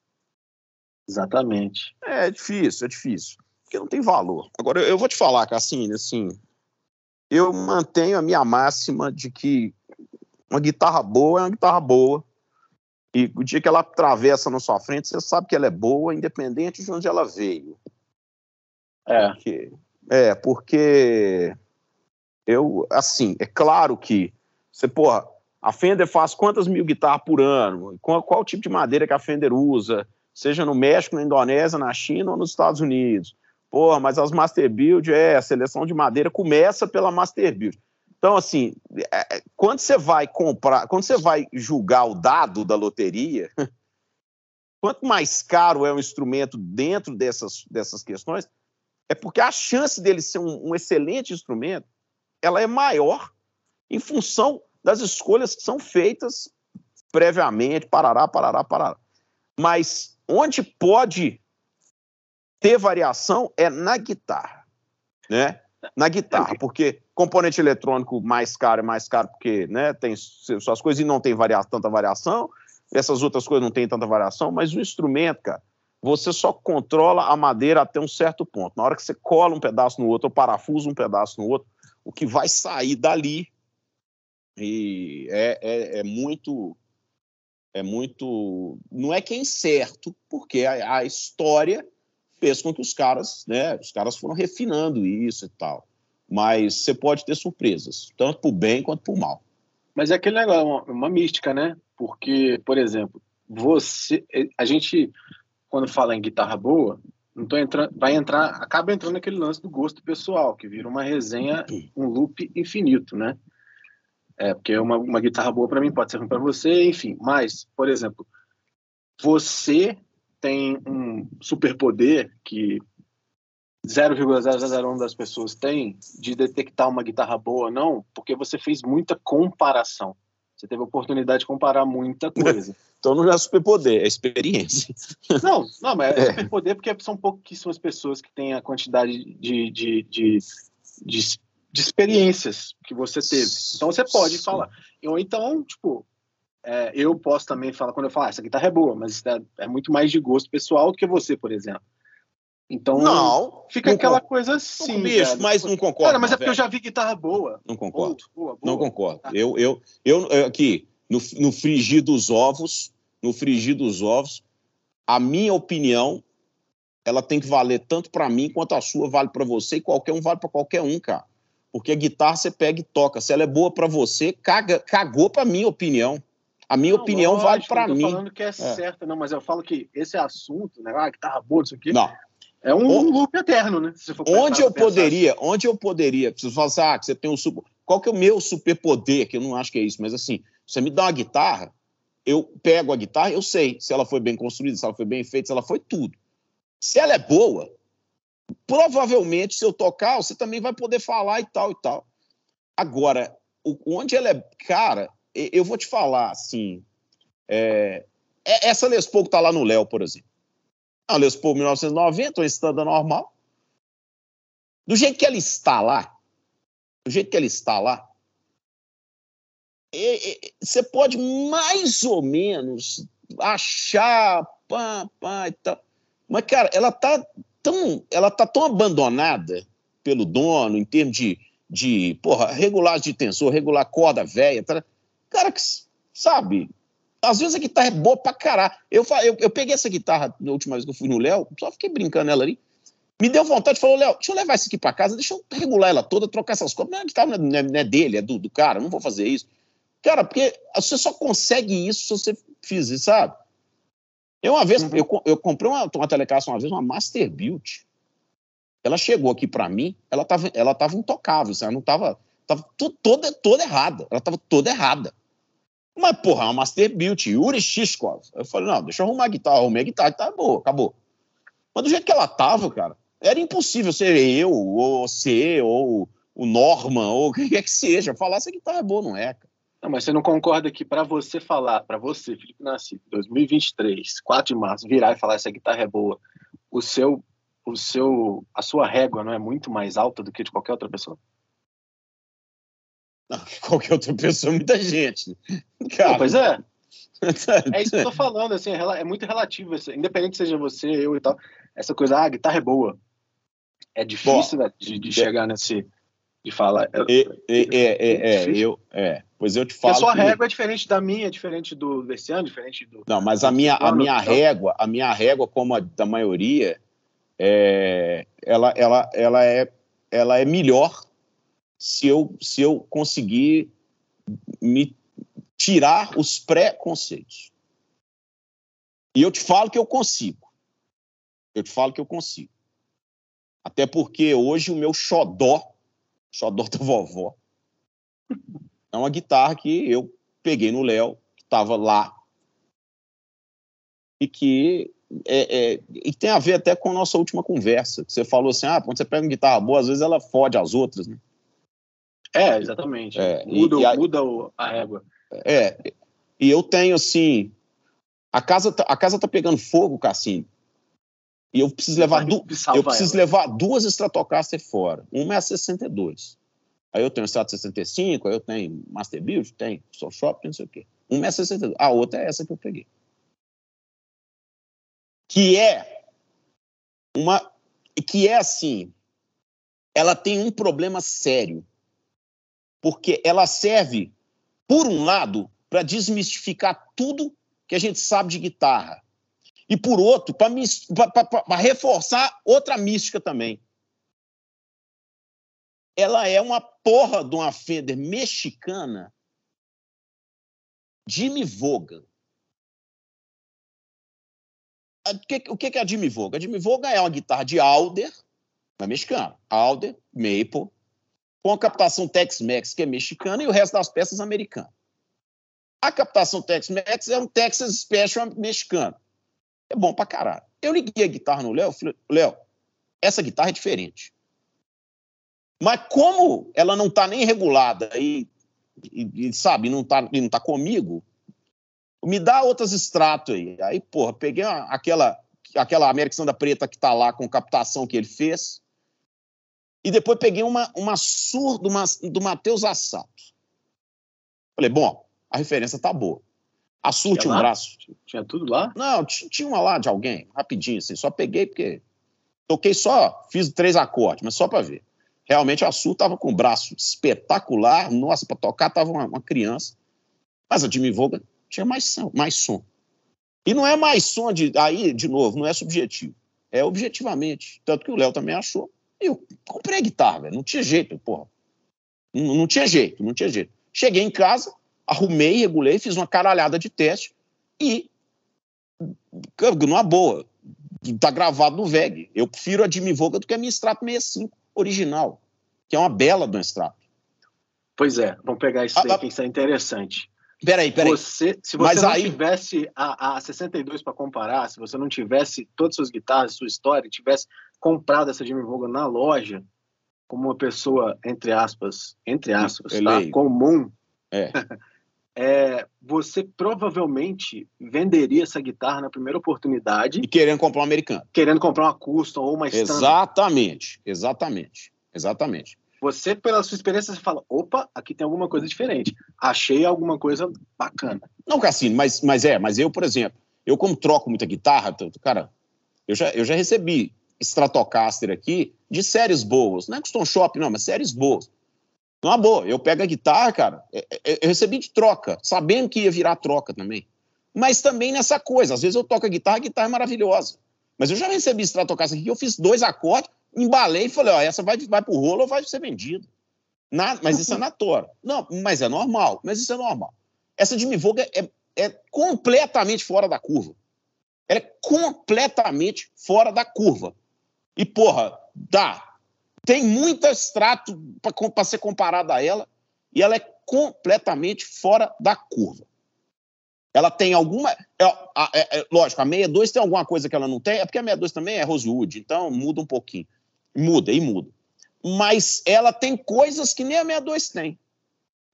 Exatamente. É, é difícil, é difícil. Porque não tem valor. Agora, eu vou te falar, assim, assim, eu mantenho a minha máxima de que uma guitarra boa é uma guitarra boa. E o dia que ela atravessa na sua frente, você sabe que ela é boa, independente de onde ela veio. É. Porque, é, porque eu, assim, é claro que você, porra, a Fender faz quantas mil guitarras por ano? Qual, qual tipo de madeira que a Fender usa? Seja no México, na Indonésia, na China ou nos Estados Unidos. Porra, mas as Master Build, é, a seleção de madeira começa pela Master Build. Então, assim, é, é, quando você vai comprar, quando você vai julgar o dado da loteria, quanto mais caro é o instrumento dentro dessas, dessas questões, é porque a chance dele ser um, um excelente instrumento, ela é maior em função das escolhas que são feitas previamente, parará, parará, parará. Mas onde pode ter variação é na guitarra, né? Na guitarra, porque componente eletrônico mais caro é mais caro porque né, tem suas coisas e não tem varia tanta variação, essas outras coisas não tem tanta variação, mas o instrumento, cara, você só controla a madeira até um certo ponto. Na hora que você cola um pedaço no outro, ou parafusa um pedaço no outro, o que vai sair dali e é, é, é muito é muito não é que é incerto porque a, a, história fez com que os caras né os caras foram refinando isso e tal mas você pode ter surpresas, tanto para o bem quanto para o mal. Mas é aquele negócio, uma, uma mística, né? Porque, por exemplo, você, a gente, quando fala em guitarra boa, não tô entrando, vai entrar, acaba entrando naquele lance do gosto pessoal, que vira uma resenha, um loop infinito, né? É, porque uma, uma guitarra boa para mim pode ser ruim para você, enfim. Mas, por exemplo, você tem um superpoder que 0,001 das pessoas tem de detectar uma guitarra boa ou não, porque você fez muita comparação. Você teve a oportunidade de comparar muita coisa. então não é superpoder, é experiência. Não, não, mas é, é. superpoder porque são pouquíssimas pessoas que têm a quantidade de, de, de, de, de experiências que você teve. Então você pode Sim. falar. Ou então, tipo, é, eu posso também falar, quando eu falar, ah, essa guitarra é boa, mas é, é muito mais de gosto pessoal do que você, por exemplo. Então, não, fica não aquela con- coisa assim. bicho, velho. mas não concordo. Cara, mas é porque eu velho. já vi guitarra boa. Não concordo. Boa, boa, Não concordo. Eu, eu, eu, eu- aqui, no, no frigir dos ovos, no frigir dos ovos, a minha opinião, ela tem que valer tanto para mim quanto a sua vale para você e qualquer um vale para qualquer um, cara. Porque a guitarra você pega e toca. Se ela é boa para você, caga, cagou para minha opinião. A minha Não, opinião lógico, vale para não tô mim. falando que é, certa, não, mas eu falo que esse assunto, né? Ah, guitarra boa, isso aqui, Não. é um O- loop eterno, né? Onde eu poderia, onde eu poderia, se você falar assim, ah, que você tem um super. Qual que é o meu superpoder? Que eu não acho que é isso, mas assim, você me dá uma guitarra, eu pego a guitarra, eu sei se ela foi bem construída, se ela foi bem feita, se ela foi tudo. Se ela é boa, provavelmente, se eu tocar, você também vai poder falar e tal e tal. Agora, onde ela é. Cara, eu vou te falar assim. é, é- essa Les Paul que tá lá no Léo, por exemplo. É uma Les Paul 1990, uma estada normal. Do jeito que ela está lá, do jeito que ela está lá, e- e- você pode mais ou menos achar, pá, pá e tal. Mas, cara, ela tá tão, ela tá tão abandonada pelo dono em termos de, de porra, regular de tensor, regular corda velha. Tá? Cara, que, sabe, às vezes a guitarra é boa pra caralho. Eu, eu, eu peguei essa guitarra na última vez que eu fui no Léo, só fiquei brincando nela ali. Me deu vontade, falou, Léo, deixa eu levar isso aqui pra casa, deixa eu regular ela toda, trocar essas cordas. Mas a guitarra não é, não é dele, é do, do cara, não vou fazer isso. Cara, porque você só consegue isso se você fizer, sabe? Eu uma vez, Uhum. eu, eu comprei uma, uma Telecaster uma vez, uma Master Build. Ela chegou aqui pra mim, ela tava, ela tava intocável, ela não tava, tava to- toda, toda errada, ela tava toda errada. Mas, porra, é uma Master Build, Yuri Shishkov. Eu falei, não, deixa eu arrumar a guitarra, arrumei a guitarra, tá boa, acabou. Mas do jeito que ela tava, cara, era impossível ser eu, ou você, ou o Norman, ou o que quer que seja, falar essa guitarra é boa, não é, cara. Não, mas você não concorda que para você falar, para você, Felipe Nascimento, 2023, 4 de março, virar e falar essa guitarra é boa, o seu, o seu, a sua régua não é muito mais alta do que de qualquer outra pessoa? Não, qualquer outra pessoa, muita gente. Não, Cara, pois é, é isso que eu tô falando, assim, é, é muito relativo, assim, independente seja você, eu e tal, essa coisa, ah, a guitarra é boa. É difícil né, de, de chegar nesse, de falar. É, é, é, é, é, eu, é, pois eu te Porque a falo. sua que- régua é diferente da minha, é diferente do Versiano, diferente do. Não, mas a minha, a minha régua, a minha régua, como a da maioria, é, ela, ela, ela, é, ela é melhor se eu, se eu conseguir me tirar os preconceitos. E eu te falo que eu consigo. Eu te falo que eu consigo. Até porque hoje o meu xodó, xodó da vovó, é uma guitarra que eu peguei no Léo, que estava lá, e que é, é, e tem a ver até com a nossa última conversa. que Você falou assim: ah, quando você pega uma guitarra boa, às vezes ela fode as outras, né? É, exatamente. É, e- muda e a- muda a régua. É. E eu tenho assim. A casa, tá- a casa tá pegando fogo, Cassino. E eu preciso levar, du- eu preciso ela. levar duas Stratocaster fora. Uma é a 62. Aí eu tenho Strato 65, aí eu tenho Master Build, tem Soul Shop, não sei o quê. Uma é a 62. A outra é essa que eu peguei. Que é uma. Que é assim. Ela tem um problema sério. Porque ela serve, por um lado, para desmistificar tudo que a gente sabe de guitarra. E por outro, para reforçar outra mística também. Ela é uma porra de uma Fender mexicana Jimmy Vaughan. A- O que, é a Jimmy Vaughan? A Jimmy Vaughan é uma guitarra de Alder, é mexicana. Alder, Maple, com a captação Tex-Mex, que é mexicana, e o resto das peças americanas. A captação Tex-Mex é um Texas Special mexicano. É bom pra caralho. Eu liguei a guitarra no Léo, falei, Léo, essa guitarra é diferente. Mas como ela não tá nem regulada e, e, e, sabe, não tá, e não tá comigo, me dá outras extratos aí. Aí, porra, peguei uma- aquela, aquela América da Preta que tá lá com captação que ele fez, e depois peguei uma, uma surda uma, do Matheus Assato. Falei, bom, a referência tá boa. A Sur Tinha tinha um lá? braço. Tinha tudo lá? Não, ti- tinha uma lá de alguém, rapidinho, assim. Só peguei porque Toquei só, fiz três acordes, mas só para ver. Realmente a Sul tava com o braço espetacular, nossa, para tocar tava uma, uma, criança. Mas a Jimmy Voga tinha mais som, mais som. E não é mais som de. Aí, de novo, não é subjetivo. É objetivamente. Tanto que o Léo também achou. Eu comprei a guitarra, velho. Não tinha jeito, porra. Não, não tinha jeito, não tinha jeito. Cheguei em casa, arrumei, regulei, fiz uma caralhada de teste e. Numa boa. Tá gravado no VEG. Eu prefiro a Jimmy Voga do que a minha Strato 65 original, que é uma bela do Strato. Pois é, vamos pegar isso aí, que isso é interessante. Peraí, peraí. Você, se você Mas não aí... tivesse a, a 62 para comparar, se você não tivesse todas as suas guitarras, sua história, tivesse comprado essa Jimmy Vaughan na loja, como uma pessoa, entre aspas, entre aspas, tá? comum, é. é, você provavelmente venderia essa guitarra na primeira oportunidade. E querendo comprar um americano. Querendo comprar uma custom ou uma standard. Exatamente, exatamente, exatamente. Você, pela sua experiência, você fala: opa, aqui tem alguma coisa diferente. Achei alguma coisa bacana. Não, Cassino, mas, mas é, mas eu, por exemplo, eu como troco muita guitarra, cara, eu já, eu já recebi Stratocaster aqui de séries boas. Não é custom shop, não, mas séries boas. É boa. Eu pego a guitarra, cara, é, é, eu recebi de troca, sabendo que ia virar troca também. Mas também nessa coisa, às vezes eu toco a guitarra, a guitarra é maravilhosa. Mas eu já recebi Stratocaster aqui, eu fiz dois acordes, embalei e falei, ó, essa vai, vai pro rolo ou vai ser vendida. Mas isso é na tora. Não, mas é normal, mas isso é normal. Essa de Mivoga é, é completamente fora da curva. Ela é completamente fora da curva. E, porra, dá. Tem muito extrato para ser comparado a ela, e ela é completamente fora da curva. Ela tem alguma. É, é, é, lógico, a 62 tem alguma coisa que ela não tem, é porque a 62 também é Rosewood, então muda um pouquinho. Muda e muda. Mas ela tem coisas que nem a 62 tem.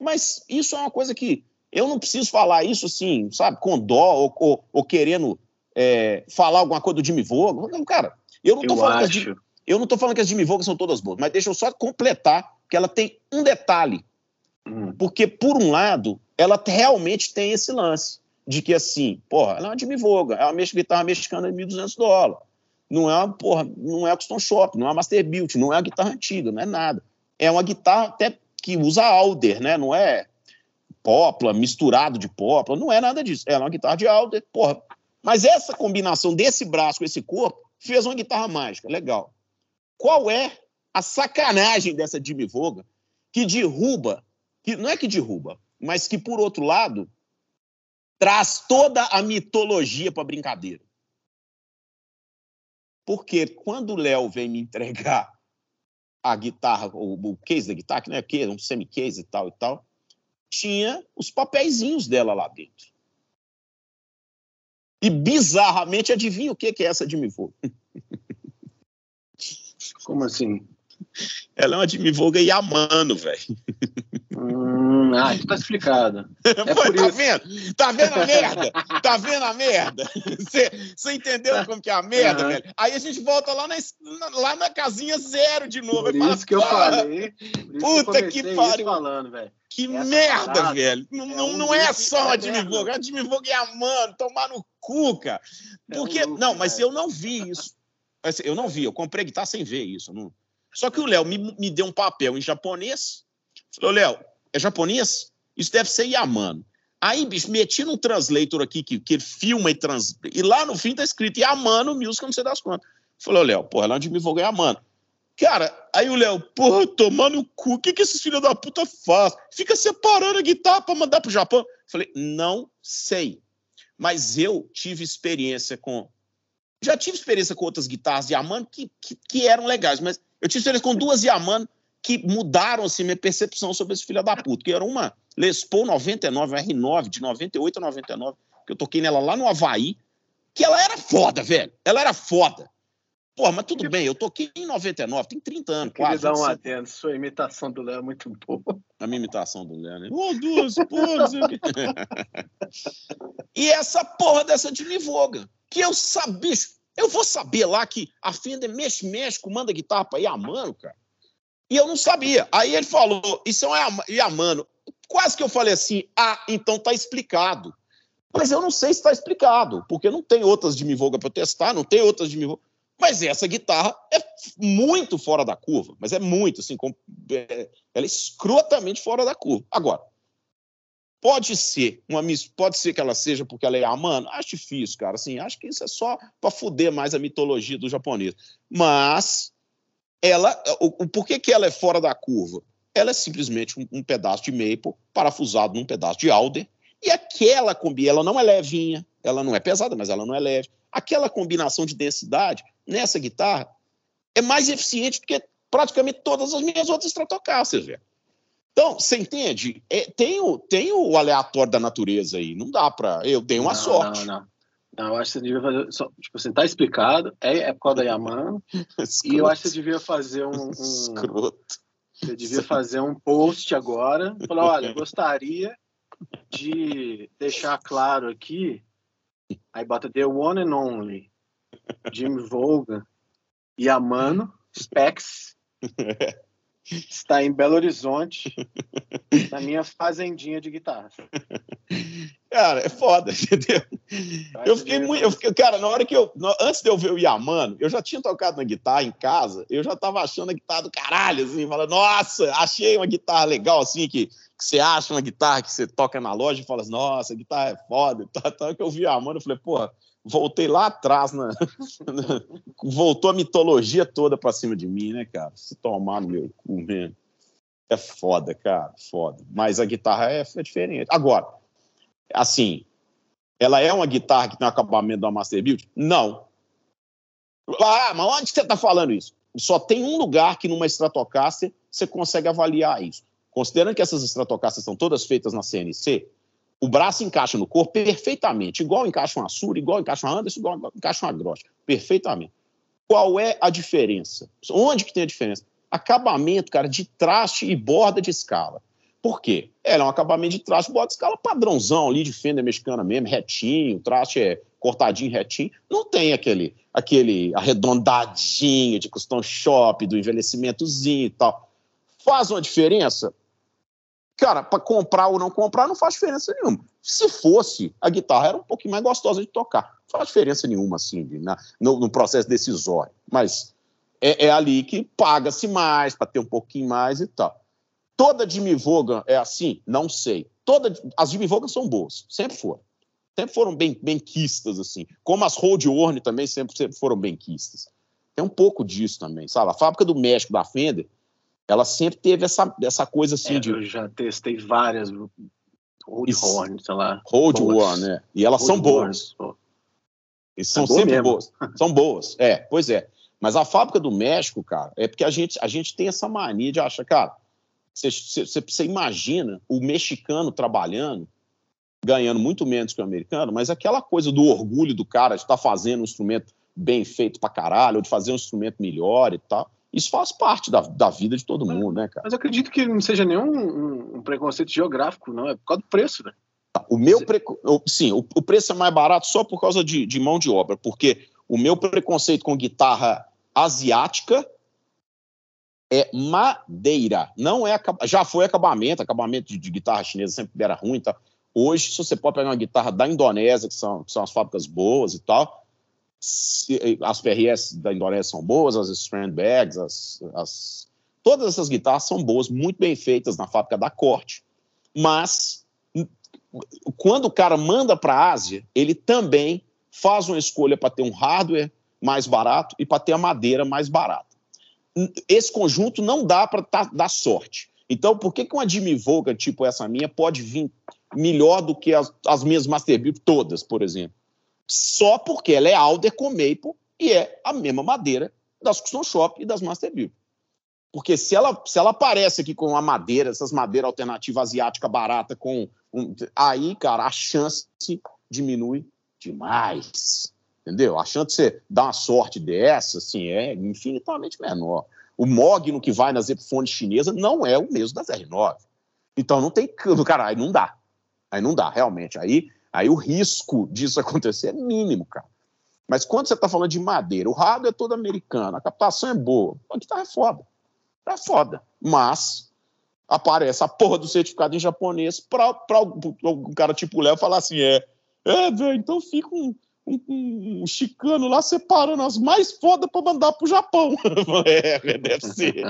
Mas isso é uma coisa que eu não preciso falar isso assim, sabe, com dó ou, ou, ou querendo é, falar alguma coisa do Jimmy Vogue. Não, cara, eu não tô eu falando acho. as, eu não tô falando que as Jimmy Vogue são todas boas, mas deixa eu só completar que ela tem um detalhe. Hum. Porque, por um lado, ela realmente tem esse lance de que, assim, porra, ela é uma Jimmy Vogue, é uma guitarra mexicana de 1.200 dólares não é uma, porra, não é a Custom Shop, não é uma Master Built, não é uma guitarra antiga, não é nada. É uma guitarra até que usa Alder, né? Não é popla, misturado de popla, não é nada disso. É uma guitarra de Alder, porra. Mas essa combinação desse braço com esse corpo fez uma guitarra mágica, legal. Qual é a sacanagem dessa Jimmy Voga que derruba, que não é que derruba, mas que por outro lado traz toda a mitologia para brincadeira. Porque quando o Léo vem me entregar a guitarra, o, case da guitarra, que não é case, um semi-case e tal e tal, tinha os papeizinhos dela lá dentro. E bizarramente, adivinha o que é essa de? Como assim? Ela é uma Jimmy Voga Yamano, velho. Hum, ah, isso tá explicado. É Pô, por tá isso. vendo? Tá vendo a merda? Tá vendo a merda? Você entendeu como que é a merda, uhum. velho? Aí a gente volta lá na, lá na casinha zero de novo. Por isso que eu falei. Puta que, que pariu. Falando, velho. Que Essa merda, parada, velho. Não, é, um não é só a Jimmy Voga. A Jimmy Voga é a mano, tomar no cu, cara. Porque, é um não, mas eu não vi isso. Assim, eu não vi, eu comprei guitarra sem ver isso. Não... Só que o Léo me, me deu um papel em japonês. Falou, Léo, é japonês? Isso deve ser Yamano. Aí, bicho, meti no translator aqui, que, que filma e trans... E lá no fim tá escrito Yamano Music, não sei das quantas. Falou, Léo, porra, lá onde me vou ganhar Yamano. Cara, aí o Léo, porra, tomando o cu, o que, que esses filhos da puta fazem? Fica separando a guitarra pra mandar pro Japão. Falei, não sei. Mas eu tive experiência com. Já tive experiência com outras guitarras de Yamaha que, que, que eram legais, mas eu tive experiência com duas Yamaha que mudaram assim, minha percepção sobre esse filho da puta, que era uma Les Paul 99, R9, de 98 a 99, que eu toquei nela lá no Havaí, que ela era foda, velho. Ela era foda. Pô, mas tudo bem, eu toquei em 99, tem 30 anos, eu quase. dar um atento, sua imitação do Léo é muito boa. A minha imitação do Léo, né? Oh, duas, porra, E essa porra dessa de Livoga, que eu sabia, eu vou saber lá que a Fender mexe, mexe, comanda guitarra pra ir a mano, cara. E eu não sabia. Aí ele falou, isso é Yamano. Quase que eu falei assim, ah, então tá explicado. Mas eu não sei se está explicado, porque não tem outras de Mivoga para eu testar, não tem outras de Mivoga. Mas essa guitarra é muito fora da curva, mas é muito, assim, com, é, ela é escrotamente fora da curva. Agora, pode ser uma pode ser que ela seja porque ela é a mano, acho difícil, cara, assim, acho que isso é só para fuder mais a mitologia do japonês. Mas ela, o, o porquê que ela é fora da curva? Ela é simplesmente um, um pedaço de maple parafusado num pedaço de alder e aquela combi, ela não é levinha, ela não é pesada, mas ela não é leve. Aquela combinação de densidade nessa guitarra é mais eficiente do que praticamente todas as minhas outras Stratocasters, velho. Então, você entende? É, tem, o, tem o aleatório da natureza aí. Não dá pra. Eu tenho uma não, sorte. Não, não. Não, eu acho que você devia fazer. Só, tipo assim, tá explicado. É, é por causa da Yamaha. e eu acho que você devia fazer um. um Escroto. Você devia fazer um post agora. Falar: olha, gostaria de deixar claro aqui. Aí bota The One and Only. Jimmy Volga e Amano, Specs, está em Belo Horizonte, na minha fazendinha de guitarra. Cara, é foda, entendeu? Eu fiquei muito. Eu fiquei, cara, na hora que eu. Antes de eu ver o Yamano, eu já tinha tocado na guitarra em casa, eu já tava achando a guitarra do caralho, assim, falando, nossa, achei uma guitarra legal, assim, que, que você acha uma guitarra que você toca na loja e fala assim, nossa, a guitarra é foda. Então, que eu vi o Yamano, eu falei, porra voltei lá atrás, na, voltou a mitologia toda pra cima de mim, né, cara? Se tomar no meu cu mesmo. É foda, cara, foda. Mas a guitarra é, é, diferente. Agora, assim, ela é uma guitarra que tem um acabamento da Master Build? Não. Ah, mas onde você tá falando isso? Só tem um lugar que numa Stratocaster você consegue avaliar isso. Considerando que essas Stratocasters são todas feitas na CNC, o braço encaixa no corpo perfeitamente, igual encaixa uma Sura, igual encaixa uma Anderson, igual encaixa uma Grosch, perfeitamente. Qual é a diferença? Onde que tem a diferença? Acabamento, cara, de traste e borda de escala. Por quê? Ela é um acabamento de traste, borda de escala padrãozão ali, de fenda mexicana mesmo, retinho, traste é cortadinho, retinho. Não tem aquele, aquele arredondadinho de custom shop, do envelhecimentozinho e tal. Faz uma diferença? Cara, para comprar ou não comprar não faz diferença nenhuma. Se fosse, a guitarra era um pouquinho mais gostosa de tocar. Não faz diferença nenhuma, assim, na, no, no processo decisório. Mas é, é ali que paga-se mais, para ter um pouquinho mais e tal. Toda Jimmy Vaughan é assim? Não sei. Toda, as Jimmy Vaughan são boas, sempre foram. Sempre foram bem, benquistas, assim. Como as Road Warne também sempre, sempre foram benquistas. Tem um pouco disso também, sabe? A fábrica do México, da Fender, ela sempre teve essa, essa coisa assim é, de. Eu já testei várias Road Horn, sei lá. Road Horn, né? E elas são boas. E são é sempre mesmo. boas. São boas, é, pois é. Mas a fábrica do México, cara, é porque a gente, a gente tem essa mania de achar, cara, você imagina o mexicano trabalhando, ganhando muito menos que o americano, mas aquela coisa do orgulho do cara de estar tá fazendo um instrumento bem feito pra caralho, ou de fazer um instrumento melhor e tal. Isso faz parte da, da vida de todo mundo, né, cara? Mas eu acredito que não seja nenhum um, preconceito geográfico, não. É por causa do preço, né? O meu pre... sim, o, o, preço é mais barato só por causa de, de, mão de obra, porque o meu preconceito com guitarra asiática é madeira, não é já foi acabamento, acabamento de, de guitarra chinesa sempre era ruim, tá? Hoje, se você pode pegar uma guitarra da Indonésia, que são, que são as fábricas boas e tal, as PRS da Indonésia são boas, as Strandbags, as, as, todas essas guitarras são boas, muito bem feitas na fábrica da corte. Mas quando o cara manda para a Ásia, ele também faz uma escolha para ter um hardware mais barato e para ter a madeira mais barata. Esse conjunto não dá para tá, dar sorte. Então, por que, que uma Jimmy tipo essa minha pode vir melhor do que as, as minhas Masterbuilt todas, por exemplo? Só porque ela é Alder com Maple e é a mesma madeira das Custom Shop e das Master Build. Porque se ela, se ela aparece aqui com uma madeira, essas madeiras alternativas asiática barata, com um, aí, cara, a chance diminui demais. Entendeu? A chance de você dar uma sorte dessa, assim, é infinitamente menor. O mogno que vai nas Epiphone chinesa não é o mesmo das R9. Então não tem. Cara, aí não dá. Aí não dá, realmente. Aí Aí o risco disso acontecer é mínimo, cara. Mas quando você está falando de madeira, o rádio é todo americano, a captação é boa, a guitarra é foda. É foda. Mas aparece a porra do certificado em japonês para um cara tipo o Léo falar assim: é, é, velho, então fica um, um, um, chicano lá separando as mais fodas para mandar pro Japão. é, deve ser.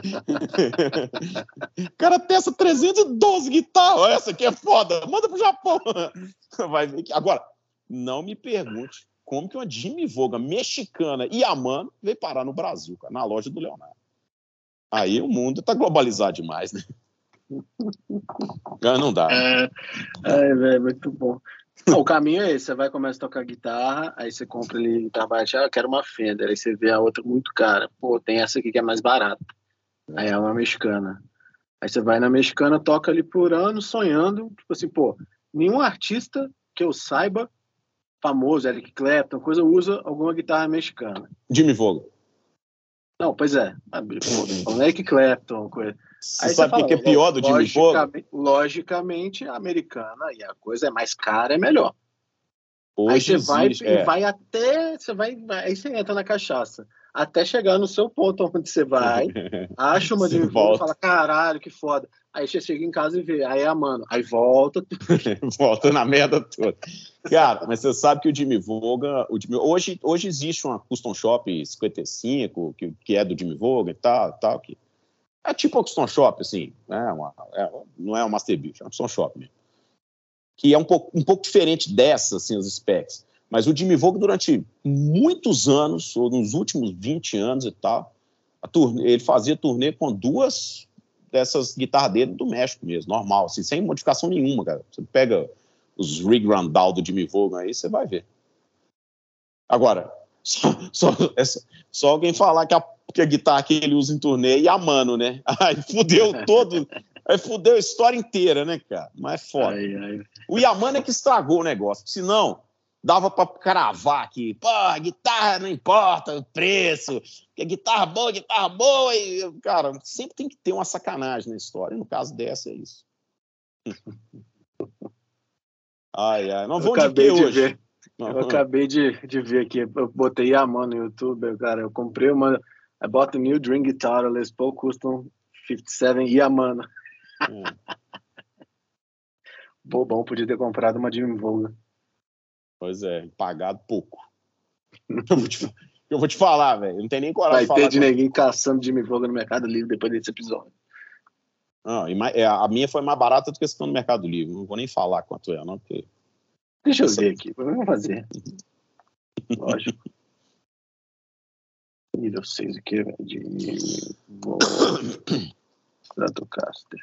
o cara testa 312 guitarras, essa aqui é foda, manda pro Japão. Vai ver que... Agora, não me pergunte como que uma Jimmy Voga mexicana e a mano veio parar no Brasil, cara, na loja do Leonardo. Aí o mundo tá globalizado demais, né? Não dá. É, é velho, muito bom. Não, o caminho é esse: você vai começar a tocar guitarra, aí você compra ali guitarra barata, ah, eu quero uma Fender, aí você vê a outra muito cara. Pô, tem essa aqui que é mais barata. Aí é uma mexicana. Aí você vai na mexicana, toca ali por ano, sonhando, tipo assim, pô, nenhum artista que eu saiba, famoso, Eric Clapton, coisa, usa alguma guitarra mexicana. Jimmy Vogel. Não, pois é. Pô, Eric Clapton, coisa. Você Aí sabe o que é pior do Jimmy logicamente, logicamente, a americana e a coisa é mais cara, é melhor. Hoje aí você vai existe, é. vai até. Você vai, vai, aí você entra na cachaça. Até chegar no seu ponto onde você vai, acha uma de e fala, caralho, que foda. Aí você chega em casa e vê, aí é a mano, aí volta. volta na merda toda. Cara, mas você sabe que o Jimmy Voga, o Jimmy, hoje, hoje existe uma Custom Shop 55, que, que é do Jimmy Voga e tal, tal, que é tipo o Custom Shop, assim, né? Uma, é, não é um Master Build, é um Custom Shop mesmo. Que é um pouco, um pouco diferente dessa, assim, os specs. Mas o Jimmy Vogue, durante muitos anos, ou nos últimos 20 anos e tal, turnê, ele fazia turnê com duas dessas guitarras dele do México mesmo, normal, assim, sem modificação nenhuma, cara. Você pega os Rig Randall do Jimmy Vogue aí, você vai ver. Agora, só, só, só alguém falar que a que a guitarra que ele usa em turnê e a mano, né? Aí fudeu todo. Aí fudeu a história inteira, né, cara? Mas é foda. Ai, ai. O Yamano é que estragou o negócio. Senão, dava para cravar aqui. Pô, a guitarra não importa o preço. Que guitarra boa, guitarra boa. E, cara, sempre tem que ter uma sacanagem na história. E no caso dessa, é isso. Ai, ai. Não vou de, de hoje. Ver. Eu acabei de, de ver aqui. Eu botei Yaman no YouTube, cara. Eu comprei uma I bought a new dream guitar, Les Paul Custom 57 Yamana. Hum. Bobão, podia ter comprado uma Jimmy Volga. Pois é, pagado pouco. eu, vou te, eu vou te falar, velho. Não tem nem coragem Vai ter de ninguém caçando Jimmy Volga no Mercado Livre depois desse episódio. Não, é, a minha foi mais barata do que esse no Mercado Livre. Não vou nem falar quanto é, não, porque. Deixa eu ver aqui. Vamos fazer. Lógico. Nível 6 aqui, velho, de Stratocaster.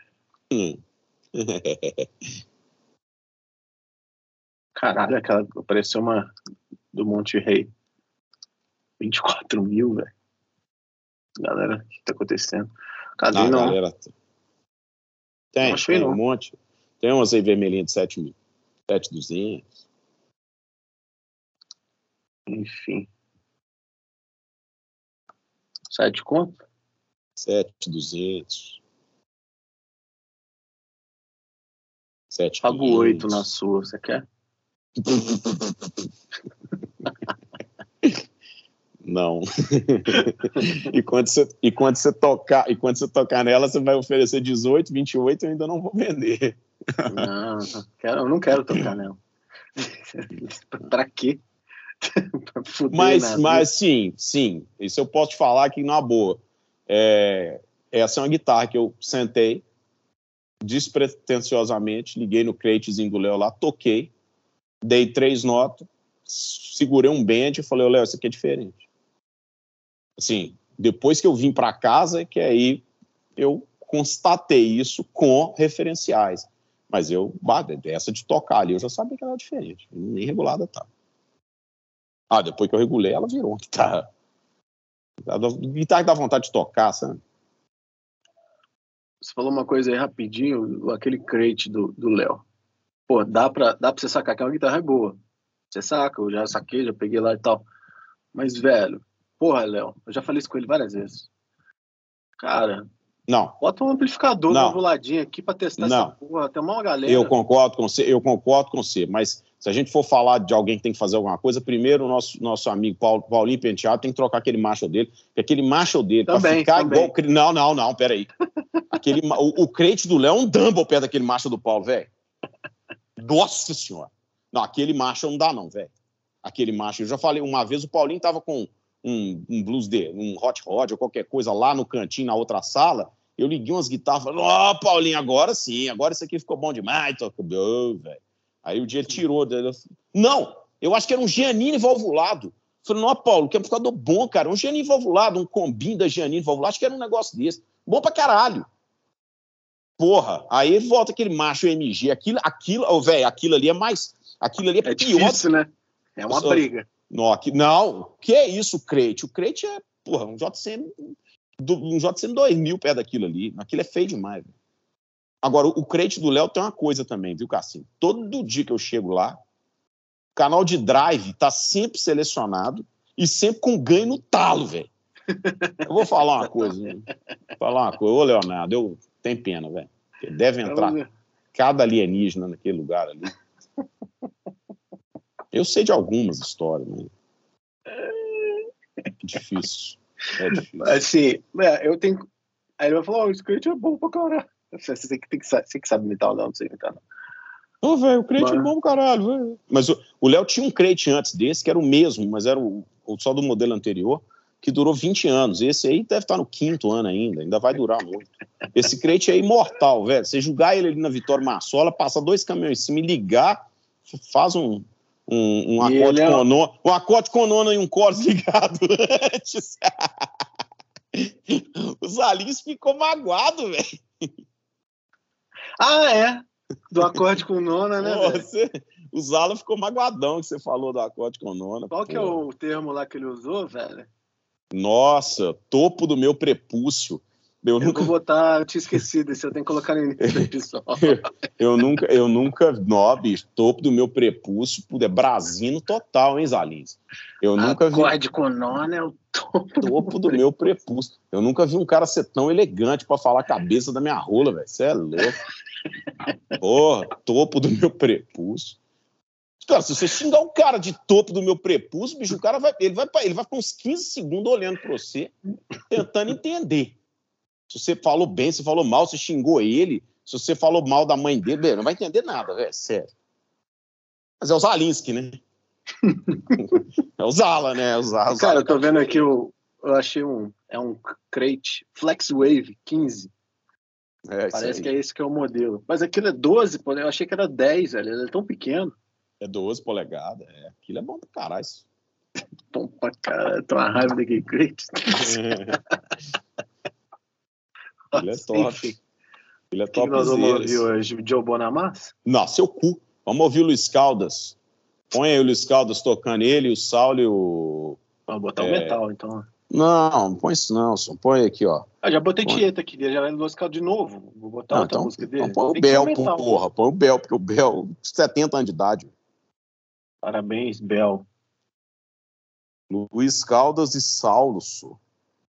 Caralho, aquela apareceu uma do Monte Rei. 24 mil, velho. Galera, o que tá acontecendo? Cadê ah, não? Galera... Tem, não tem não. um monte. Tem umas aí vermelhinhas de 7 mil. 7,200. Enfim. Sete conto? Sete, duzentos. Sete, Pago oito na sua, você quer? Não. e, quando você, e, quando você tocar, e quando você tocar nela, você vai oferecer 18, 28, eu ainda não vou vender. Não, não quero, eu não quero tocar nela. pra quê? mas, mas sim, sim. Isso eu posso te falar que na boa. É, essa é uma guitarra que eu sentei despretensiosamente, liguei no cratezinho do Léo lá, toquei, dei três notas, segurei um bend e falei, Léo, isso aqui é diferente. Assim, depois que eu vim para casa, é que aí eu constatei isso com referenciais. Mas eu, dessa de tocar ali, eu já sabia que era diferente, nem regulada tá. Ah, depois que eu regulei, ela virou uma guitarra. Guitarra que dá vontade de tocar, sabe? Você falou uma coisa aí rapidinho, aquele crate do Léo. Pô, dá pra, dá pra você sacar que é uma guitarra boa. Você saca, eu já saquei, já peguei lá e tal. Mas, velho, porra, Léo, eu já falei isso com ele várias vezes. Cara, não. Bota um amplificador não. ladinho aqui para testar não. essa porra. Tem uma galera. Eu concordo com você, eu concordo com você, mas se a gente for falar de alguém que tem que fazer alguma coisa, primeiro o nosso, nosso amigo Paulo, Paulinho Penteado tem que trocar aquele macho dele, porque aquele macho dele, para ficar também. igual. Não, não, não, peraí. aquele, o, o crente do Léo é um Dumble perto daquele macho do Paulo, velho. Nossa senhora. Não, aquele macho não dá, não, velho. aquele macho. Eu já falei uma vez, o Paulinho tava com um, um blues de um hot rod ou qualquer coisa lá no cantinho, na outra sala. Eu liguei umas guitarras, falei, ó, oh, Paulinho, agora sim, agora isso aqui ficou bom demais. Oh. Aí o dia ele tirou. Não, eu acho que era um Giannini valvulado. Falei, não, Paulo, que amplificador bom, cara. Um Giannini valvulado, um combinho da Giannini valvulado. Acho que era um negócio desse. Bom pra caralho. Porra, aí volta aquele macho MG. Aquilo, aquilo, oh, velho, aquilo ali é mais. Aquilo ali é, é pior. Difícil, né? É uma briga. Não, aqui, não, que é isso, o crate? O crate é, porra, um JCM, um JCM 2000 pé daquilo ali. Aquilo é feio demais. Véio. Agora, o crate do Léo tem uma coisa também, viu, Cassim? Todo dia que eu chego lá, o canal de drive tá sempre selecionado e sempre com ganho no talo, velho. Eu vou falar uma coisa. Vou falar uma coisa. Ô, Leonardo, eu tenho pena, velho. Deve entrar cada alienígena naquele lugar ali. Eu sei de algumas histórias, mas. É difícil. É difícil. Assim, é, eu tenho. Aí ele vai falar: oh, o skate é bom pra caralho. Você, você, tem que, você que sabe imitar ou não, não sei imitar, não. Ô, velho, o crente mas... é bom pra caralho, velho. Mas o Léo tinha um crente antes desse, que era o mesmo, mas era o, o, só do modelo anterior, que durou 20 anos. Esse aí deve estar no quinto ano ainda, ainda vai durar muito. Esse crente é imortal, velho. Você jogar ele ali na Vitória Massola, passa dois caminhões em cima e ligar, faz um, um, um acorde é... com nona, um acorde com nona e um chorus ligado antes. Os Alins ficou magoado, velho. Ah, é? Do acorde com nona, né? Pô, você, o Zala ficou magoadão que você falou do acorde com nona. Qual pô. que é o termo lá que ele usou, velho? Nossa, topo do meu prepúcio. Eu, eu nunca vou botar, eu tinha esquecido, isso eu tenho que colocar no início do episódio. eu nunca, eu nunca, nó, bicho, topo do meu prepúcio, é brasino total, hein, Zalins? Eu nunca vi. Acorde com nona é o topo, topo do, do meu prepúcio. Eu nunca vi um cara ser tão elegante para falar a cabeça da minha rola, velho. Você é louco. Porra, topo do meu prepúcio. Cara, se você xingar um cara de topo do meu prepúcio, bicho, o cara vai, ele vai, ele vai ficar uns 15 segundos olhando para você, tentando entender. Se você falou bem, se falou mal, se xingou ele, se você falou mal da mãe dele, não vai entender nada, velho, sério. Mas é o Zalinski, né? é o Zala, né? É o Zala, Cara, eu tô vendo aqui, eu, eu achei um, é um crate Flex Wave 15. É, Parece que é esse que é o modelo. Mas aquilo é 12, eu achei que era 10, velho. Ele é tão pequeno. É 12 polegadas, é. Aquilo é bom pra caralho. bom pra caralho. Tô uma raiva daquele crate. Ele é top. Ele é top. Que nós vamos ouvir hoje? Joe Bonamassa? Não, seu cu. Vamos ouvir o Luiz Caldas. Põe aí o Luiz Caldas tocando ele, o Saulo e o. Vamos botar é... o metal, então. Não, não põe isso não, só põe aqui, ó. Ah, já botei põe. Tieta aqui, já vai Luiz Caldas de novo. Vou botar não, outra então, música dele. Então põe o Bel, porra. Põe o Bel, porque o Bel, 70 anos de idade. Parabéns, Bel. Luiz Caldas e Saulo,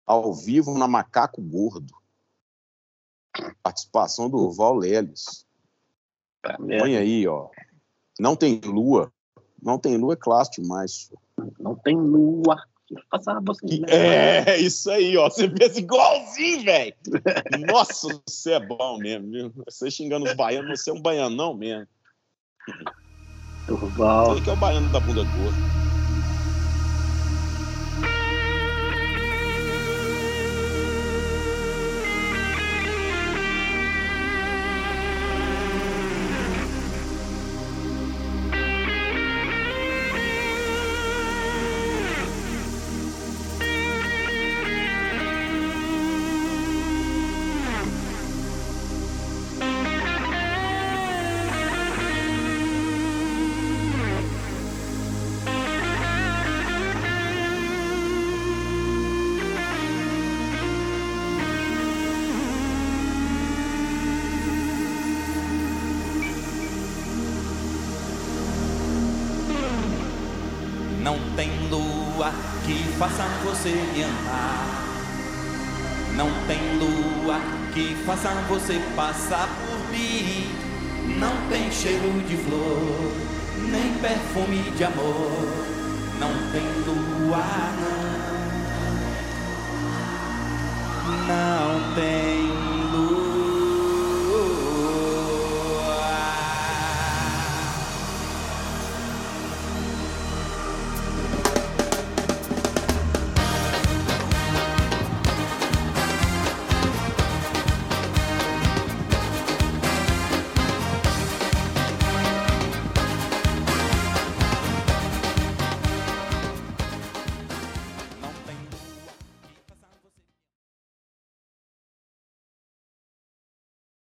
ao vivo na Macaco Gordo. Participação do Val Leles. Tá Põe aí, ó. Não tem lua. Não tem lua é clássico demais. Não tem lua. É, isso aí, ó. Você fez igualzinho, velho. Nossa, você é bom mesmo, viu? Você xingando os baianos, você é um baianão mesmo. Durval. Ele que é o baiano da bunda gorda. Você. Não tem lua que faça você passar por mim. Não tem cheiro de flor, nem perfume de amor. Não tem lua, não